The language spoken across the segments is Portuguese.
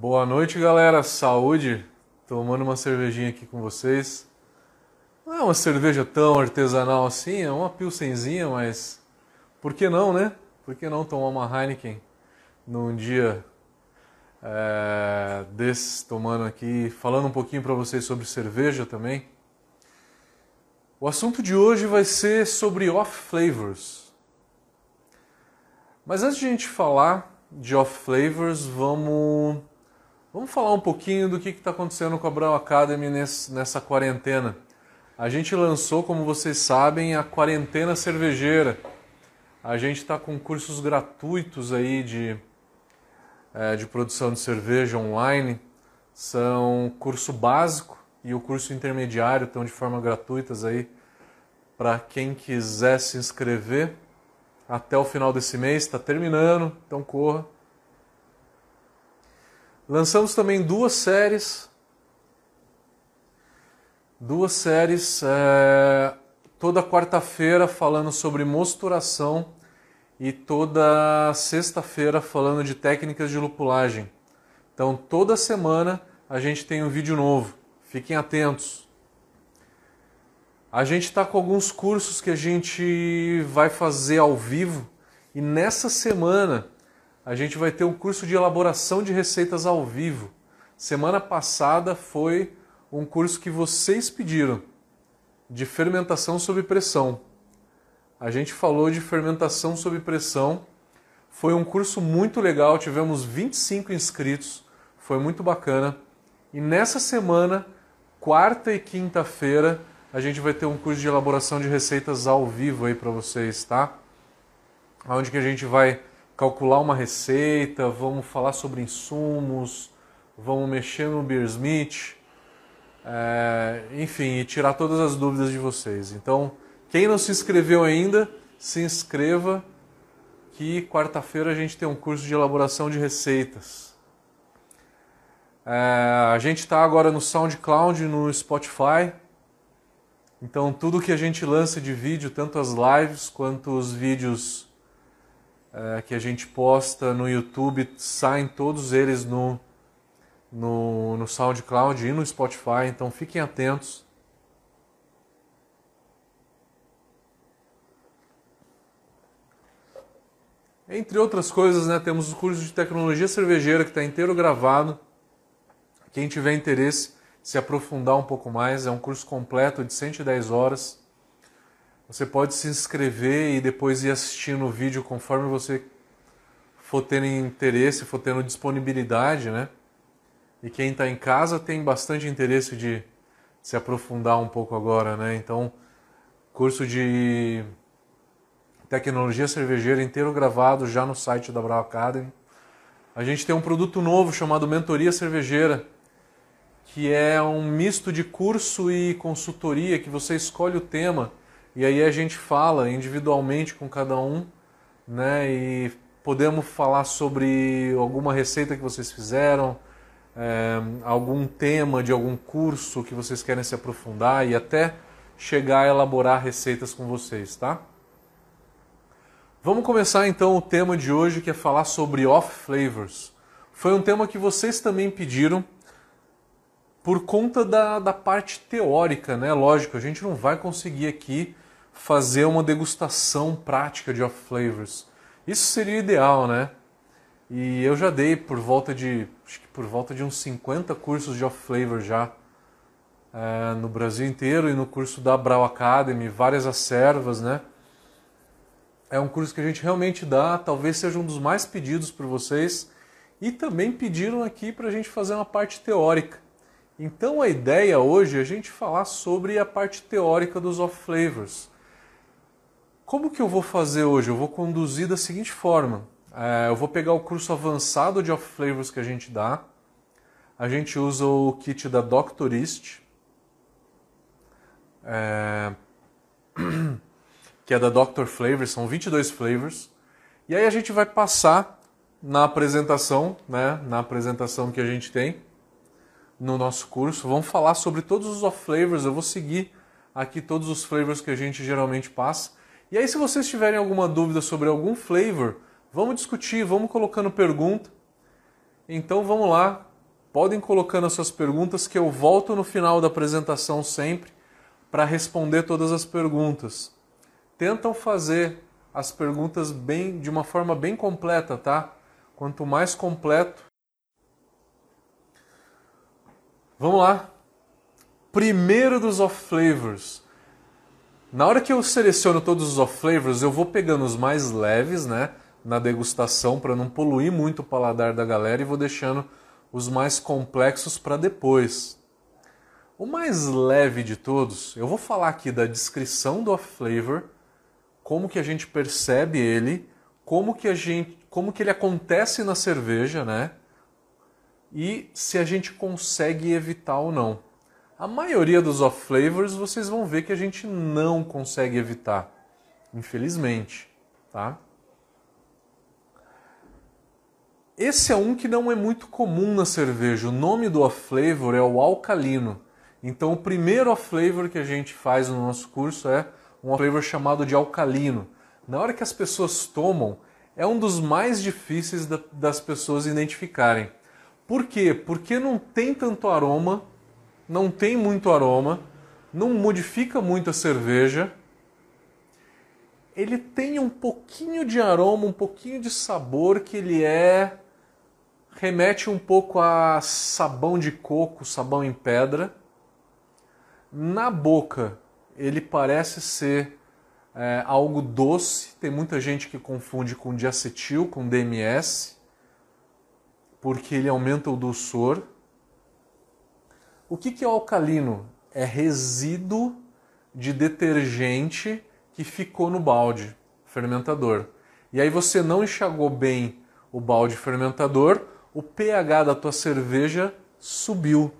Boa noite, galera. Saúde. Tomando uma cervejinha aqui com vocês. Não é uma cerveja tão artesanal assim, é uma pilsenzinha, mas por que não, né? Por que não tomar uma Heineken num dia é, desses, tomando aqui, falando um pouquinho para vocês sobre cerveja também? O assunto de hoje vai ser sobre off flavors. Mas antes de a gente falar de off flavors, vamos Vamos falar um pouquinho do que está acontecendo com a Brown Academy nessa quarentena. A gente lançou, como vocês sabem, a quarentena cervejeira. A gente está com cursos gratuitos aí de, é, de produção de cerveja online. São curso básico e o curso intermediário estão de forma gratuitas aí para quem quiser se inscrever até o final desse mês. Está terminando, então corra. Lançamos também duas séries. Duas séries é, toda quarta-feira falando sobre mosturação e toda sexta-feira falando de técnicas de lupulagem. Então toda semana a gente tem um vídeo novo. Fiquem atentos. A gente está com alguns cursos que a gente vai fazer ao vivo e nessa semana a gente vai ter um curso de elaboração de receitas ao vivo. Semana passada foi um curso que vocês pediram, de fermentação sob pressão. A gente falou de fermentação sob pressão. Foi um curso muito legal, tivemos 25 inscritos, foi muito bacana. E nessa semana, quarta e quinta-feira, a gente vai ter um curso de elaboração de receitas ao vivo aí para vocês, tá? Onde que a gente vai calcular uma receita, vamos falar sobre insumos, vamos mexer no Beersmith, é, enfim, e tirar todas as dúvidas de vocês. Então, quem não se inscreveu ainda, se inscreva que quarta-feira a gente tem um curso de elaboração de receitas. É, a gente está agora no SoundCloud, no Spotify. Então tudo que a gente lança de vídeo, tanto as lives quanto os vídeos é, que a gente posta no YouTube, saem todos eles no, no, no SoundCloud e no Spotify, então fiquem atentos. Entre outras coisas, né, temos o curso de tecnologia cervejeira que está inteiro gravado. Quem tiver interesse, se aprofundar um pouco mais, é um curso completo de 110 horas. Você pode se inscrever e depois ir assistindo o vídeo conforme você for tendo interesse, for tendo disponibilidade, né? E quem está em casa tem bastante interesse de se aprofundar um pouco agora, né? Então, curso de tecnologia cervejeira inteiro gravado já no site da Brau Academy. A gente tem um produto novo chamado Mentoria Cervejeira, que é um misto de curso e consultoria que você escolhe o tema e aí a gente fala individualmente com cada um, né? E podemos falar sobre alguma receita que vocês fizeram, é, algum tema de algum curso que vocês querem se aprofundar e até chegar a elaborar receitas com vocês, tá? Vamos começar então o tema de hoje que é falar sobre off flavors. Foi um tema que vocês também pediram por conta da, da parte teórica, né? Lógico, a gente não vai conseguir aqui fazer uma degustação prática de off flavors. Isso seria ideal, né? E eu já dei por volta de acho que por volta de uns 50 cursos de off flavor já é, no Brasil inteiro e no curso da Brau Academy, várias acervas, né? É um curso que a gente realmente dá, talvez seja um dos mais pedidos por vocês e também pediram aqui para a gente fazer uma parte teórica. Então a ideia hoje é a gente falar sobre a parte teórica dos off flavors. Como que eu vou fazer hoje? Eu vou conduzir da seguinte forma. É, eu vou pegar o curso avançado de off flavors que a gente dá. A gente usa o kit da Doctorist, é, que é da Doctor Flavors, são 22 flavors. E aí a gente vai passar na apresentação, né, na apresentação que a gente tem no nosso curso. Vamos falar sobre todos os off flavors. Eu vou seguir aqui todos os flavors que a gente geralmente passa. E aí, se vocês tiverem alguma dúvida sobre algum flavor, vamos discutir, vamos colocando pergunta. Então vamos lá, podem colocando as suas perguntas que eu volto no final da apresentação sempre para responder todas as perguntas. Tentam fazer as perguntas bem de uma forma bem completa, tá? Quanto mais completo. Vamos lá. Primeiro dos off flavors. Na hora que eu seleciono todos os off flavors, eu vou pegando os mais leves, né, na degustação para não poluir muito o paladar da galera e vou deixando os mais complexos para depois. O mais leve de todos, eu vou falar aqui da descrição do off flavor, como que a gente percebe ele, como que a gente, como que ele acontece na cerveja, né? E se a gente consegue evitar ou não. A maioria dos off flavors vocês vão ver que a gente não consegue evitar, infelizmente, tá? Esse é um que não é muito comum na cerveja. O nome do off flavor é o alcalino. Então, o primeiro off flavor que a gente faz no nosso curso é um off flavor chamado de alcalino. Na hora que as pessoas tomam, é um dos mais difíceis das pessoas identificarem. Por quê? Porque não tem tanto aroma, não tem muito aroma, não modifica muito a cerveja. Ele tem um pouquinho de aroma, um pouquinho de sabor que ele é remete um pouco a sabão de coco, sabão em pedra. Na boca, ele parece ser é, algo doce. Tem muita gente que confunde com diacetil, com DMS, porque ele aumenta o dulçor. O que, que é alcalino? É resíduo de detergente que ficou no balde fermentador. E aí você não enxagou bem o balde fermentador, o pH da tua cerveja subiu.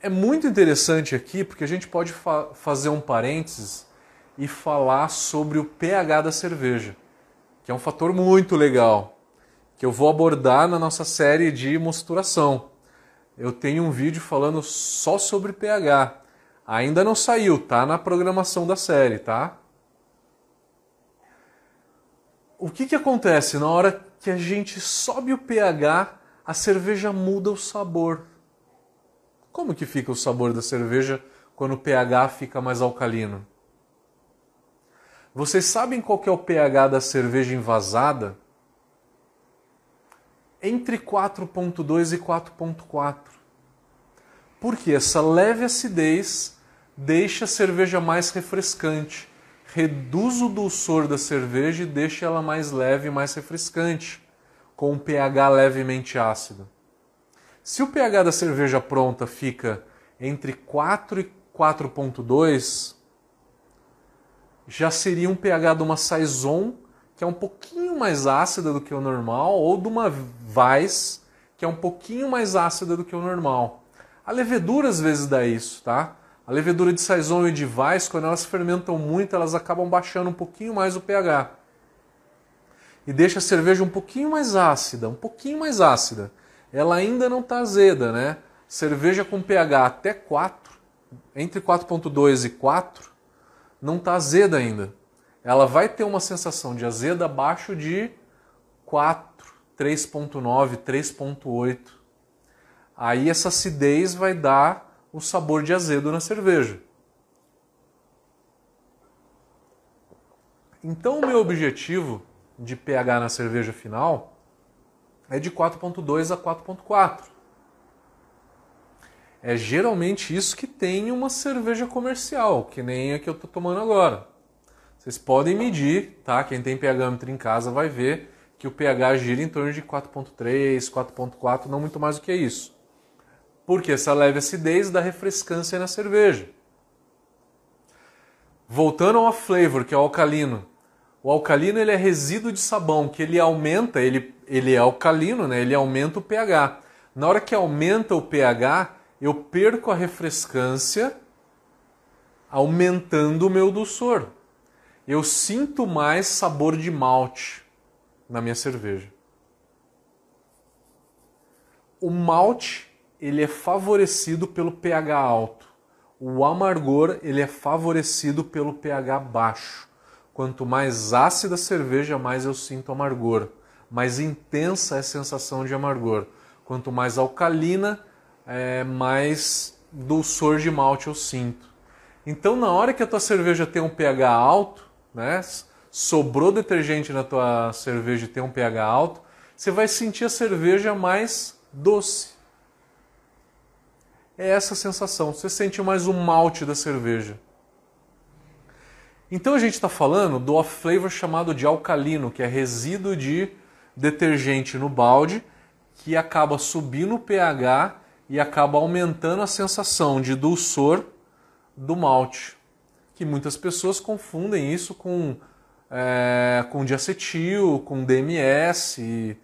É muito interessante aqui porque a gente pode fa fazer um parênteses e falar sobre o pH da cerveja, que é um fator muito legal, que eu vou abordar na nossa série de mosturação. Eu tenho um vídeo falando só sobre pH. Ainda não saiu, tá na programação da série, tá? O que, que acontece na hora que a gente sobe o pH, a cerveja muda o sabor. Como que fica o sabor da cerveja quando o pH fica mais alcalino? Vocês sabem qual é o pH da cerveja envasada? Entre 4.2 e 4.4. Porque essa leve acidez deixa a cerveja mais refrescante reduz o dulçor da cerveja e deixa ela mais leve e mais refrescante, com um pH levemente ácido. Se o pH da cerveja pronta fica entre 4 e 4.2, já seria um pH de uma Saison, que é um pouquinho mais ácida do que o normal, ou de uma Weiss, que é um pouquinho mais ácida do que o normal. A levedura às vezes dá isso, tá? A levedura de Saison e de Weiss, quando elas fermentam muito, elas acabam baixando um pouquinho mais o pH. E deixa a cerveja um pouquinho mais ácida, um pouquinho mais ácida. Ela ainda não está azeda, né? Cerveja com pH até 4, entre 4.2 e 4, não está azeda ainda. Ela vai ter uma sensação de azeda abaixo de 4, 3.9, 3.8. Aí essa acidez vai dar o sabor de azedo na cerveja. Então, o meu objetivo de pH na cerveja final é de 4.2 a 4.4. É geralmente isso que tem uma cerveja comercial, que nem a que eu estou tomando agora. Vocês podem medir, tá? Quem tem pHmetro em casa vai ver que o pH gira em torno de 4.3, 4.4, não muito mais do que isso porque essa leve acidez dá refrescância na cerveja. Voltando ao flavor, que é o alcalino. O alcalino ele é resíduo de sabão, que ele aumenta, ele, ele é alcalino, né? ele aumenta o pH. Na hora que aumenta o pH, eu perco a refrescância, aumentando o meu dulçor. Eu sinto mais sabor de malte na minha cerveja. O malte ele é favorecido pelo pH alto. O amargor ele é favorecido pelo pH baixo. Quanto mais ácida a cerveja, mais eu sinto amargor. Mais intensa é a sensação de amargor. Quanto mais alcalina, é, mais dulçor de malte eu sinto. Então, na hora que a tua cerveja tem um pH alto, né, sobrou detergente na tua cerveja e tem um pH alto, você vai sentir a cerveja mais doce. É essa sensação. Você sente mais o malte da cerveja. Então a gente está falando do off-flavor chamado de alcalino, que é resíduo de detergente no balde, que acaba subindo o pH e acaba aumentando a sensação de dulçor do malte. Que muitas pessoas confundem isso com, é, com diacetil, com DMS,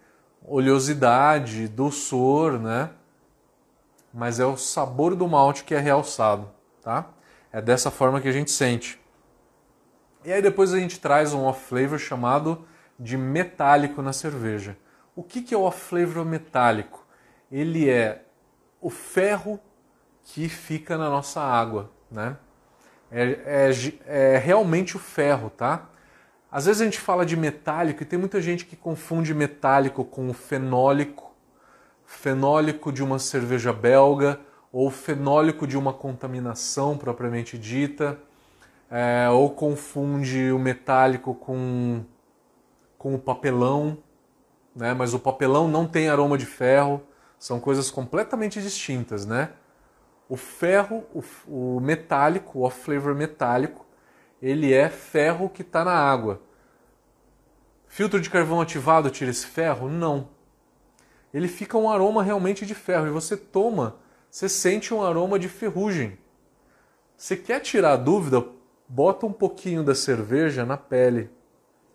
oleosidade, dulçor, né? Mas é o sabor do malte que é realçado, tá? É dessa forma que a gente sente. E aí depois a gente traz um off-flavor chamado de metálico na cerveja. O que, que é o off-flavor metálico? Ele é o ferro que fica na nossa água, né? É, é, é, realmente o ferro, tá? Às vezes a gente fala de metálico e tem muita gente que confunde metálico com fenólico, fenólico de uma cerveja belga ou fenólico de uma contaminação propriamente dita é, ou confunde o metálico com, com o papelão, né? mas o papelão não tem aroma de ferro, são coisas completamente distintas. Né? O ferro, o, o metálico, o off-flavor metálico, ele é ferro que está na água. Filtro de carvão ativado tira esse ferro? Não. Ele fica um aroma realmente de ferro e você toma, você sente um aroma de ferrugem. Você quer tirar a dúvida? bota um pouquinho da cerveja na pele,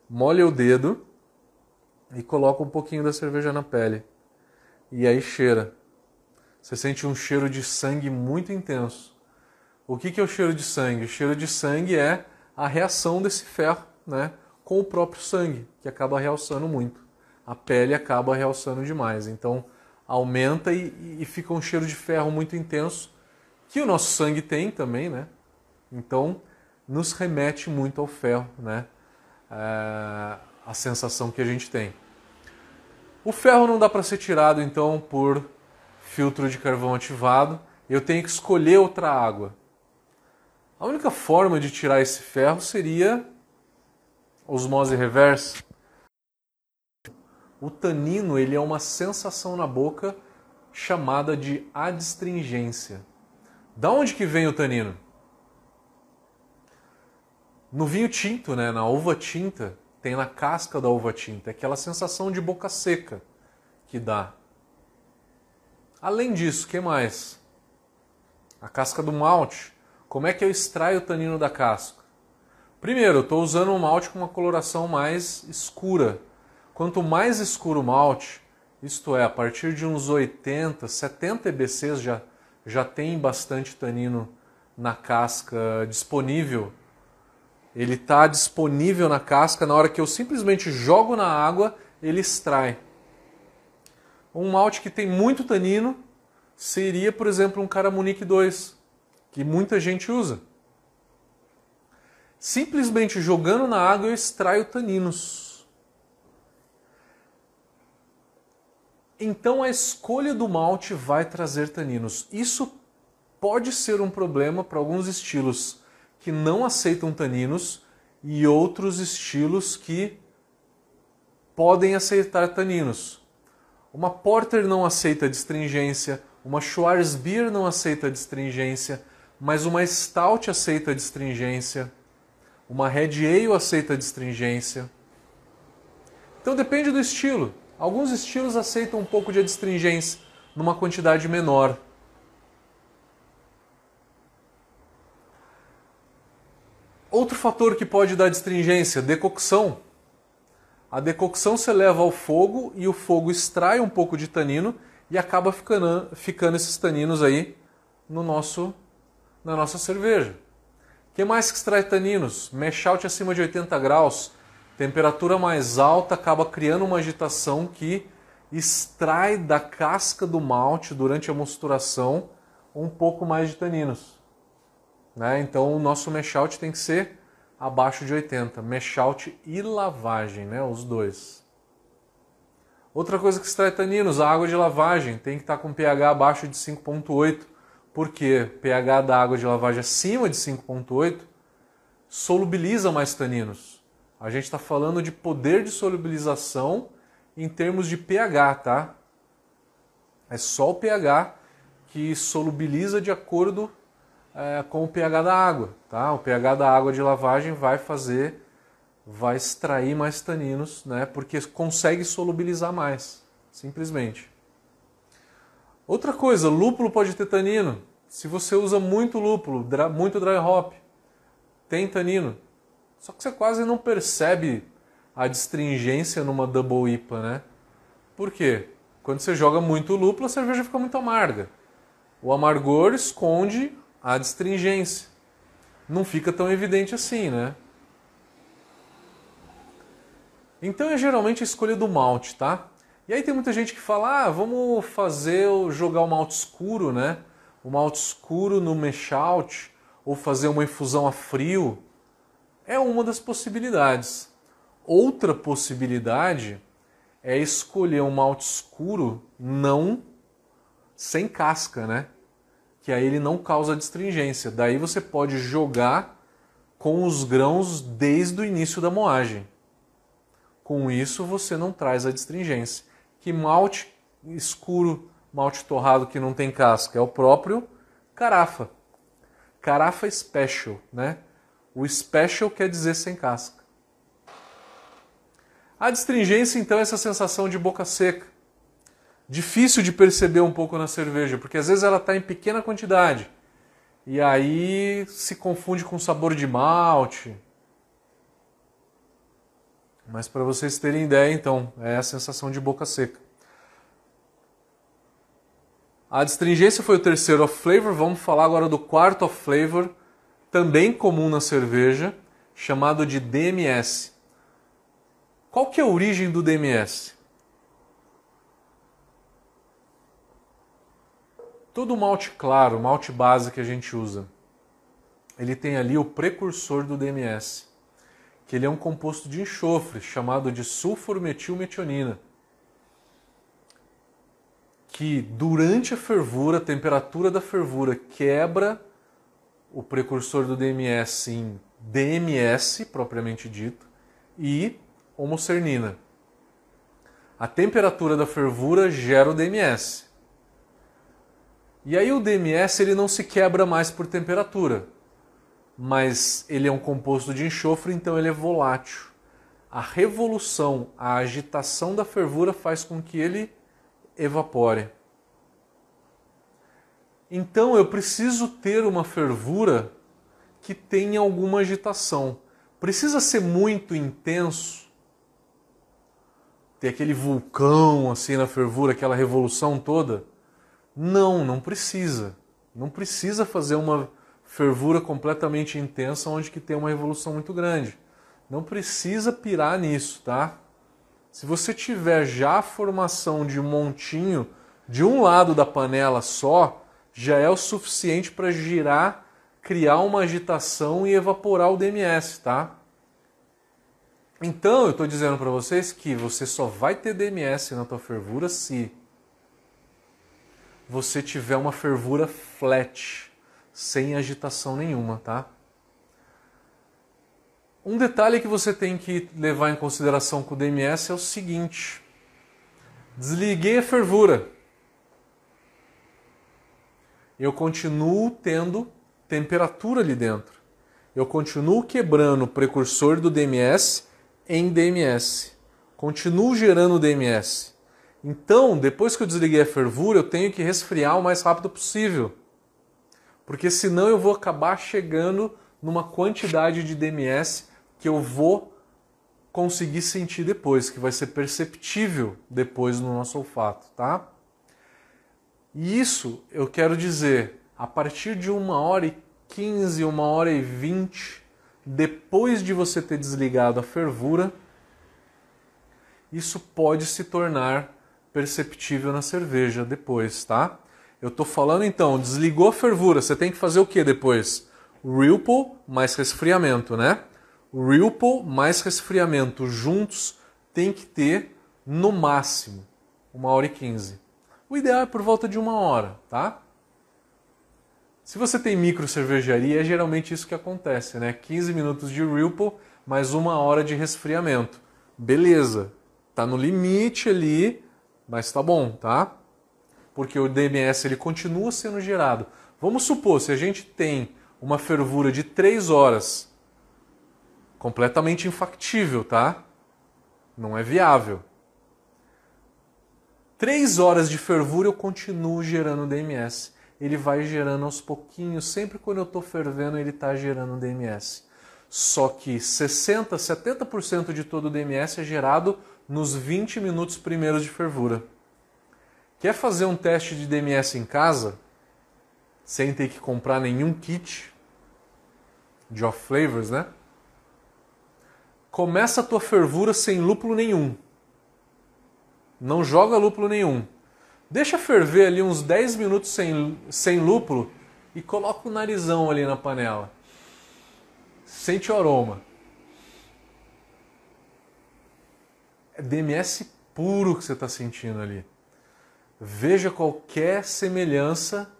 molha o dedo e coloca um pouquinho da cerveja na pele. E aí cheira. Você sente um cheiro de sangue muito intenso. O que, é o cheiro de sangue? O cheiro de sangue é a reação desse ferro né, com o próprio sangue, que acaba realçando muito. A pele acaba realçando demais. Então aumenta e, e fica um cheiro de ferro muito intenso, que o nosso sangue tem também, né? Então nos remete muito ao ferro, né? É, a sensação que a gente tem. O ferro não dá para ser tirado então por filtro de carvão ativado. Eu tenho que escolher outra água. A única forma de tirar esse ferro seria osmose reversa. O tanino ele é uma sensação na boca chamada de adstringência. Da onde que vem o tanino? No vinho tinto, né, na uva tinta, tem na casca da uva tinta aquela sensação de boca seca que dá. Além disso, que mais? A casca do malte. Como é que eu extraio o tanino da casca? Primeiro, eu estou usando um malte com uma coloração mais escura. Quanto mais escuro o malte, isto é, a partir de uns 80, 70 EBCs já, já tem bastante tanino na casca disponível ele está disponível na casca, na hora que eu simplesmente jogo na água, ele extrai. Um malte que tem muito tanino seria, por exemplo, um Caramunique 2, que muita gente usa. Simplesmente jogando na água eu extraio taninos. Então a escolha do malte vai trazer taninos. Isso pode ser um problema para alguns estilos que não aceitam taninos e outros estilos que podem aceitar taninos. Uma Porter não aceita distringência, uma Schwarzbier não aceita distringência, mas uma Stout aceita distringência, uma Red Ale aceita distringência. Então depende do estilo. Alguns estilos aceitam um pouco de adstringência numa quantidade menor. Outro fator que pode dar distringência, decocção. A decocção se leva ao fogo e o fogo extrai um pouco de tanino e acaba ficando, ficando esses taninos aí no nosso, na nossa cerveja. O que mais que extrai taninos? Mash out acima de 80 graus, temperatura mais alta acaba criando uma agitação que extrai da casca do malte durante a mosturação um pouco mais de taninos. Né? Então o nosso mesh out tem que ser abaixo de 80, mesh out e lavagem, né? os dois. Outra coisa que extrai taninos, a água de lavagem tem que estar com pH abaixo de 5.8, porque pH da água de lavagem acima de 5.8 solubiliza mais taninos. A gente está falando de poder de solubilização em termos de pH, tá? É só o pH que solubiliza de acordo é, com o pH da água, tá? O pH da água de lavagem vai fazer, vai extrair mais taninos, né? Porque consegue solubilizar mais, simplesmente. Outra coisa, lúpulo pode ter tanino. Se você usa muito lúpulo, muito dry hop, tem tanino. Só que você quase não percebe a distringência numa double IPA, né? Por quê? Quando você joga muito lúpulo, a cerveja fica muito amarga. O amargor esconde a adstringência. Não fica tão evidente assim, né? Então é geralmente a escolha do malte, tá? E aí tem muita gente que fala, ah, vamos fazer, jogar o malte escuro, né? O malte escuro no mash out, ou fazer uma infusão a frio. É uma das possibilidades. Outra possibilidade é escolher um malte escuro não sem casca, né? Que aí ele não causa distringência. Daí você pode jogar com os grãos desde o início da moagem. Com isso você não traz a distringência. Que malte escuro, malte torrado que não tem casca é o próprio carafa. Carafa special, né? O special quer dizer sem casca. A distringência, então, é essa sensação de boca seca. Difícil de perceber um pouco na cerveja, porque às vezes ela está em pequena quantidade. E aí se confunde com sabor de malte. Mas para vocês terem ideia, então, é a sensação de boca seca. A distringência foi o terceiro off flavor. Vamos falar agora do quarto off flavor, também comum na cerveja, chamado de DMS. Qual que é a origem do DMS? Todo malte claro, malte base que a gente usa, ele tem ali o precursor do DMS, que ele é um composto de enxofre chamado de sulformetilmetionina, que durante a fervura, a temperatura da fervura quebra o precursor do DMS em DMS propriamente dito e homocernina. A temperatura da fervura gera o DMS. E aí o DMS ele não se quebra mais por temperatura, mas ele é um composto de enxofre, então ele é volátil. A revolução, a agitação da fervura faz com que ele evapore. Então eu preciso ter uma fervura que tenha alguma agitação. Precisa ser muito intenso ter aquele vulcão assim na fervura, aquela revolução toda. Não, não precisa. Não precisa fazer uma fervura completamente intensa onde que tem uma revolução muito grande. Não precisa pirar nisso, tá? Se você tiver já a formação de um montinho de um lado da panela só, já é o suficiente para girar, criar uma agitação e evaporar o DMS, tá? Então, eu estou dizendo para vocês que você só vai ter DMS na tua fervura se você tiver uma fervura flat, sem agitação nenhuma, tá? Um detalhe que você tem que levar em consideração com o DMS é o seguinte: desliguei a fervura. Eu continuo tendo temperatura ali dentro. Eu continuo quebrando o precursor do DMS em DMS. Continuo gerando DMS. Então, depois que eu desliguei a fervura, eu tenho que resfriar o mais rápido possível. Porque senão eu vou acabar chegando numa quantidade de DMS que eu vou conseguir sentir depois, que vai ser perceptível depois no nosso olfato, tá? E isso eu quero dizer, a partir de uma hora e quinze, uma hora e vinte depois de você ter desligado a fervura, isso pode se tornar perceptível na cerveja depois, tá? Eu estou falando então, desligou a fervura, você tem que fazer o que depois? Ripple mais resfriamento, né? Ripple mais resfriamento juntos tem que ter no máximo, uma hora e quinze. O ideal é por volta de uma hora, tá? Se você tem micro cervejaria, é geralmente isso que acontece, né? 15 minutos de Ripple mais uma hora de resfriamento. Beleza, tá no limite ali, mas tá bom, tá? Porque o DMS ele continua sendo gerado. Vamos supor, se a gente tem uma fervura de 3 horas, completamente infactível, tá? Não é viável. 3 horas de fervura eu continuo gerando DMS. Ele vai gerando aos pouquinhos, sempre quando eu estou fervendo ele está gerando DMS. Só que 60, 70% de todo o DMS é gerado nos 20 minutos primeiros de fervura. Quer fazer um teste de DMS em casa, sem ter que comprar nenhum kit de off flavors, né? Começa a tua fervura sem lúpulo nenhum. Não joga lúpulo nenhum. Deixa ferver ali uns 10 minutos sem, sem lúpulo e coloca o narizão ali na panela. Sente o aroma. É DMS puro que você está sentindo ali. Veja qualquer semelhança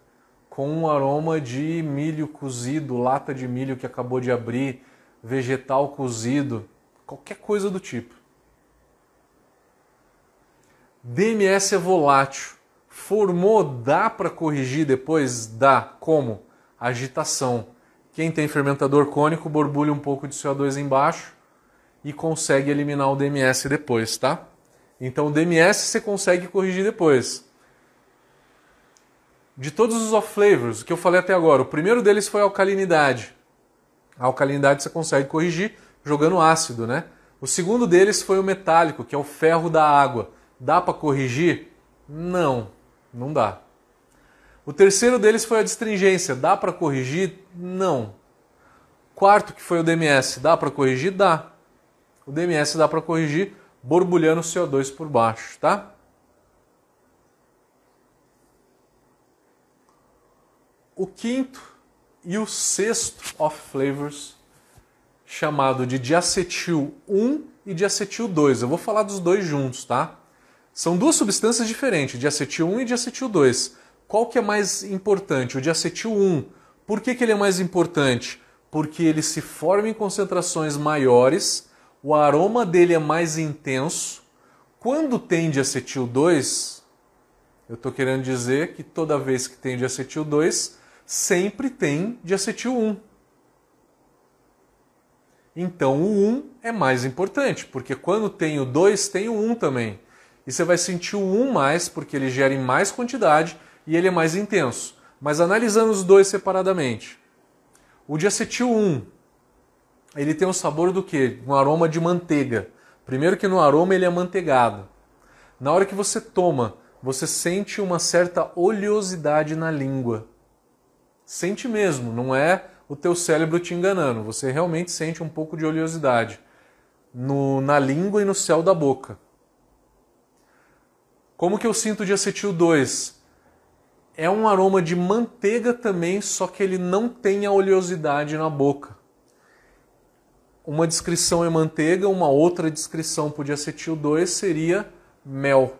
com um aroma de milho cozido, lata de milho que acabou de abrir, vegetal cozido, qualquer coisa do tipo. DMS é volátil. Formou, dá para corrigir depois? Dá. Como? Agitação. Quem tem fermentador cônico borbulha um pouco de CO2 embaixo e consegue eliminar o DMS depois, tá? Então o DMS você consegue corrigir depois. De todos os off flavors que eu falei até agora, o primeiro deles foi a alcalinidade. A alcalinidade você consegue corrigir jogando ácido, né? O segundo deles foi o metálico, que é o ferro da água. Dá para corrigir? Não, não dá. O terceiro deles foi a distringência. Dá para corrigir? Não. Quarto, que foi o DMS. Dá para corrigir? Dá. O DMS dá para corrigir borbulhando CO2 por baixo, tá? O quinto e o sexto off flavors, chamado de diacetil 1 e diacetil 2. Eu vou falar dos dois juntos, tá? São duas substâncias diferentes, diacetil 1 e diacetil 2. Qual que é mais importante? O diacetil 1. Por que, que ele é mais importante? Porque ele se forma em concentrações maiores, o aroma dele é mais intenso. Quando tem diacetil 2, eu estou querendo dizer que toda vez que tem diacetil 2, sempre tem diacetil 1. Então o 1 é mais importante, porque quando tem o 2, tem o 1 também. E você vai sentir o 1 mais, porque ele gera em mais quantidade e ele é mais intenso. Mas analisando os dois separadamente. O diacetil 1, ele tem um sabor do que? Um aroma de manteiga. Primeiro que no aroma ele é manteigado. Na hora que você toma, você sente uma certa oleosidade na língua. Sente mesmo, não é o teu cérebro te enganando. Você realmente sente um pouco de oleosidade no, na língua e no céu da boca. Como que eu sinto de acetil 2? é um aroma de manteiga também, só que ele não tem a oleosidade na boca. Uma descrição é manteiga, uma outra descrição por diacetil 2 seria mel,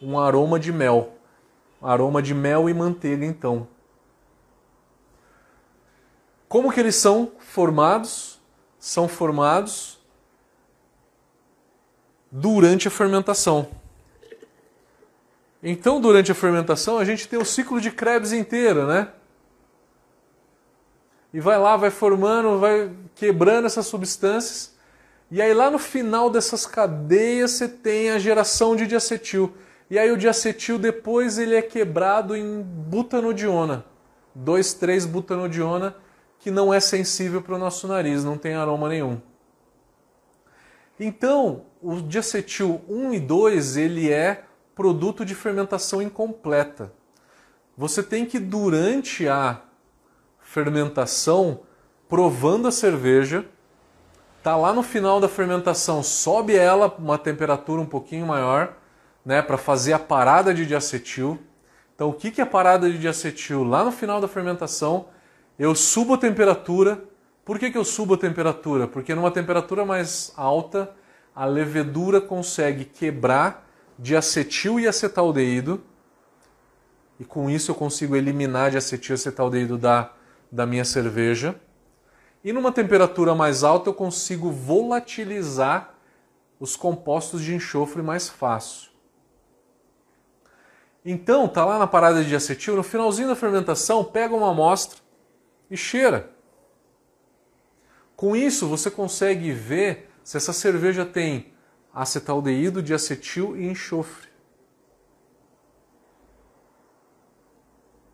um aroma de mel. Aroma de mel e manteiga, então. Como que eles são formados? São formados durante a fermentação. Então, durante a fermentação, a gente tem o ciclo de Krebs inteiro, né? E vai lá, vai formando, vai quebrando essas substâncias. E aí lá no final dessas cadeias você tem a geração de diacetil. E aí o diacetil depois ele é quebrado em butanodiona. 2, 3 butanodiona, que não é sensível para o nosso nariz, não tem aroma nenhum. Então, o diacetil 1 e 2, ele é produto de fermentação incompleta. Você tem que, durante a fermentação, provando a cerveja, tá lá no final da fermentação, sobe ela uma temperatura um pouquinho maior, né, para fazer a parada de diacetil. Então, o que, que é a parada de diacetil? Lá no final da fermentação, eu subo a temperatura. Por que, que eu subo a temperatura? Porque numa temperatura mais alta, a levedura consegue quebrar de acetil e acetaldeído, e com isso eu consigo eliminar de acetil e acetaldeído da, da minha cerveja. E numa temperatura mais alta eu consigo volatilizar os compostos de enxofre mais fácil. Então, tá lá na parada de acetil, no finalzinho da fermentação, pega uma amostra e cheira. Com isso, você consegue ver se essa cerveja tem acetaldeído, diacetil e enxofre.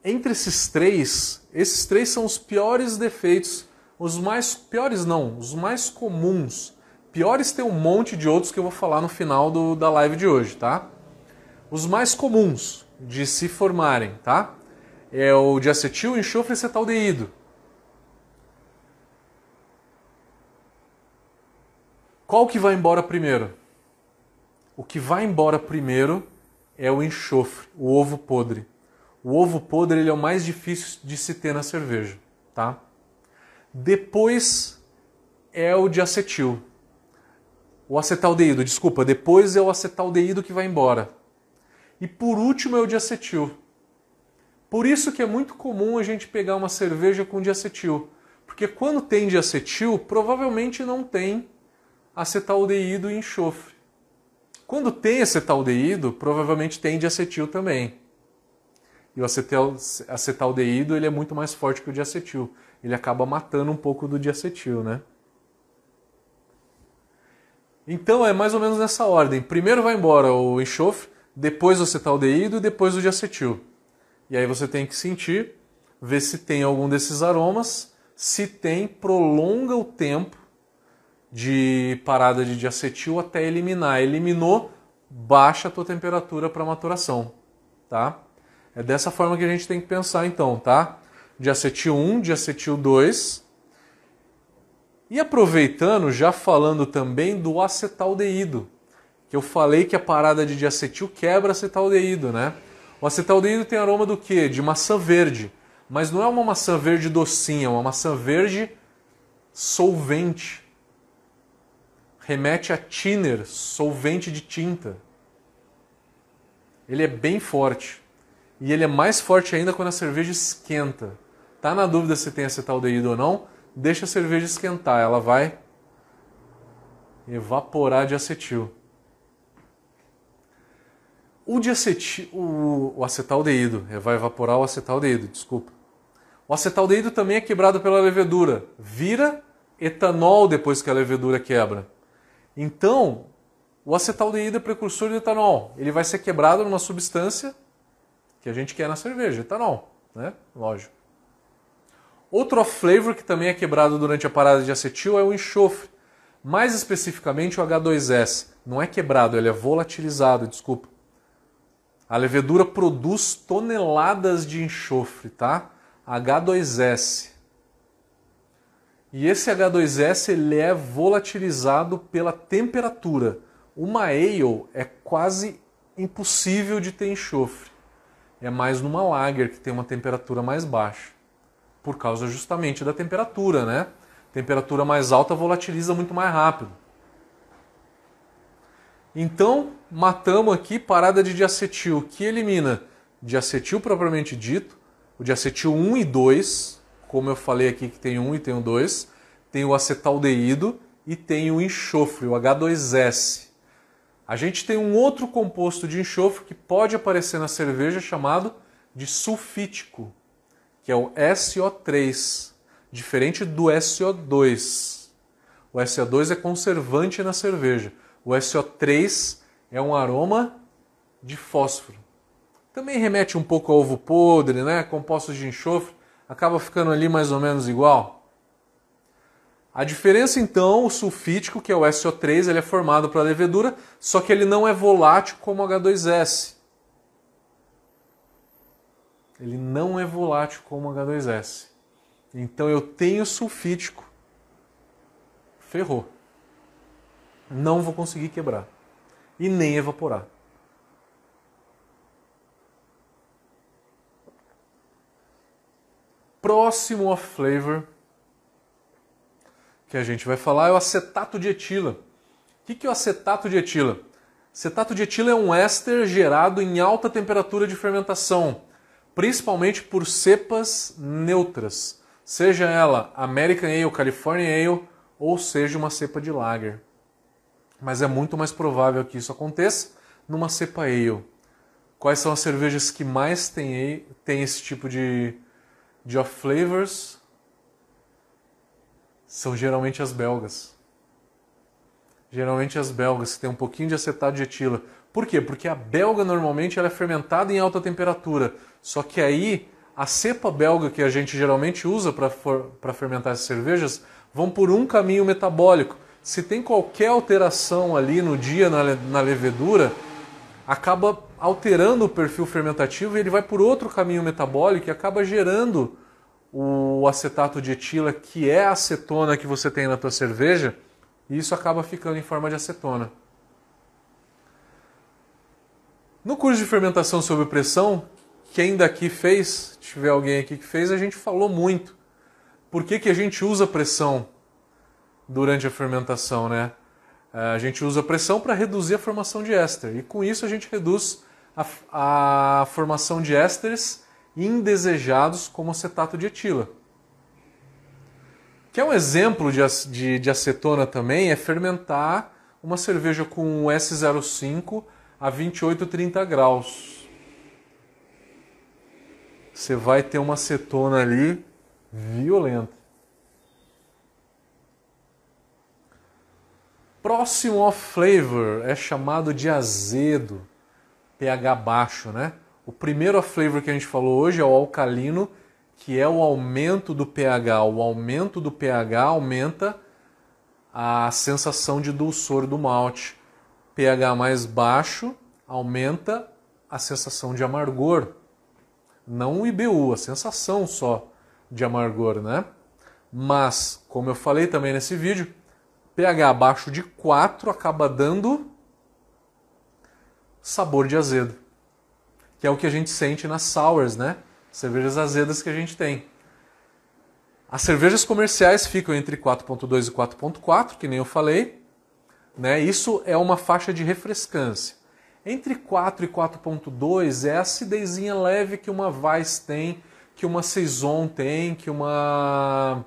Entre esses três, esses três são os piores defeitos, os mais piores não, os mais comuns. Piores tem um monte de outros que eu vou falar no final do, da live de hoje, tá? Os mais comuns de se formarem, tá? É o diacetil, enxofre e acetaldeído. Qual que vai embora primeiro? O que vai embora primeiro é o enxofre, o ovo podre. O ovo podre ele é o mais difícil de se ter na cerveja, tá? Depois é o diacetil. O acetaldeído, desculpa, depois é o acetaldeído que vai embora. E por último é o diacetil. Por isso que é muito comum a gente pegar uma cerveja com diacetil, porque quando tem diacetil, provavelmente não tem acetaldeído e enxofre. Quando tem acetaldeído, provavelmente tem diacetil também. O acetal, acetaldeído ele é muito mais forte que o diacetil. Ele acaba matando um pouco do diacetil, né? Então é mais ou menos nessa ordem. Primeiro vai embora o enxofre, depois o acetaldeído e depois o diacetil. E aí você tem que sentir, ver se tem algum desses aromas. Se tem, prolonga o tempo de parada de diacetil até eliminar. Eliminou, baixa a tua temperatura para maturação, tá? É dessa forma que a gente tem que pensar então, tá? Diacetil 1, diacetil 2. E aproveitando, já falando também do acetaldeído, que eu falei que a parada de diacetil quebra acetaldeído, né? O acetaldeído tem aroma do quê? De maçã verde. Mas não é uma maçã verde docinha, é uma maçã verde solvente remete a thinner, solvente de tinta. Ele é bem forte. E ele é mais forte ainda quando a cerveja esquenta. Tá na dúvida se tem acetaldeído ou não? Deixa a cerveja esquentar, ela vai evaporar de acetil. O o, o acetaldeído, vai evaporar o acetaldeído, desculpa. O acetaldeído também é quebrado pela levedura. Vira etanol depois que a levedura quebra. Então, o acetaldeído é precursor de etanol. Ele vai ser quebrado numa substância que a gente quer na cerveja, etanol, né? Lógico. Outro off-flavor que também é quebrado durante a parada de acetil é o enxofre. Mais especificamente o H2S. Não é quebrado, ele é volatilizado, desculpa. A levedura produz toneladas de enxofre, tá? H2S. E esse H2S ele é volatilizado pela temperatura. Uma ale é quase impossível de ter enxofre. É mais numa lager que tem uma temperatura mais baixa. Por causa justamente da temperatura, né? Temperatura mais alta volatiliza muito mais rápido. Então, matamos aqui parada de diacetil, que elimina diacetil propriamente dito, o diacetil 1 e 2, como eu falei aqui que tem um e tem o dois, tem o acetaldeído e tem o enxofre, o H2S. A gente tem um outro composto de enxofre que pode aparecer na cerveja chamado de sulfítico, que é o SO3, diferente do SO2. O SO2 é conservante na cerveja. O SO3 é um aroma de fósforo. Também remete um pouco ao ovo podre, né? Compostos de enxofre acaba ficando ali mais ou menos igual. A diferença então, o sulfítico, que é o SO3, ele é formado para levedura, só que ele não é volátil como o H2S. Ele não é volátil como o H2S. Então eu tenho sulfítico. Ferrou. Não vou conseguir quebrar. E nem evaporar. próximo off flavor que a gente vai falar é o acetato de etila. que, que é o acetato de etila? Acetato de etila é um éster gerado em alta temperatura de fermentação, principalmente por cepas neutras, seja ela American Ale, California Ale ou seja uma cepa de lager. Mas é muito mais provável que isso aconteça numa cepa Ale. Quais são as cervejas que mais têm, têm esse tipo de, de off flavors? São geralmente as belgas geralmente as belgas, que tem um pouquinho de acetato de etila. Por quê? Porque a belga normalmente ela é fermentada em alta temperatura. Só que aí a cepa belga que a gente geralmente usa para fermentar essas cervejas vão por um caminho metabólico. Se tem qualquer alteração ali no dia na, na levedura, acaba alterando o perfil fermentativo e ele vai por outro caminho metabólico e acaba gerando o acetato de etila, que é a acetona que você tem na tua cerveja, e isso acaba ficando em forma de acetona. No curso de fermentação sob pressão, quem daqui fez, tiver alguém aqui que fez, a gente falou muito. Por que, que a gente usa pressão durante a fermentação, né? A gente usa pressão para reduzir a formação de éster e com isso a gente reduz a, a formação de ésteres indesejados como acetato de etila. Que é um exemplo de, de, de acetona também, é fermentar uma cerveja com S05 a 28, 30 graus. Você vai ter uma acetona ali violenta. Próximo off flavor é chamado de azedo, pH baixo, né? O primeiro flavor que a gente falou hoje é o alcalino, que é o aumento do pH. O aumento do pH aumenta a sensação de dulçor do malte. pH mais baixo aumenta a sensação de amargor. Não o IBU, a sensação só de amargor, né? Mas, como eu falei também nesse vídeo, pH abaixo de 4 acaba dando sabor de azedo, que é o que a gente sente nas sours, né? cervejas azedas que a gente tem. As cervejas comerciais ficam entre 4.2 e 4.4, que nem eu falei. Né? Isso é uma faixa de refrescância. Entre 4 e 4.2 é a acidezinha leve que uma Weiss tem, que uma Saison tem, que uma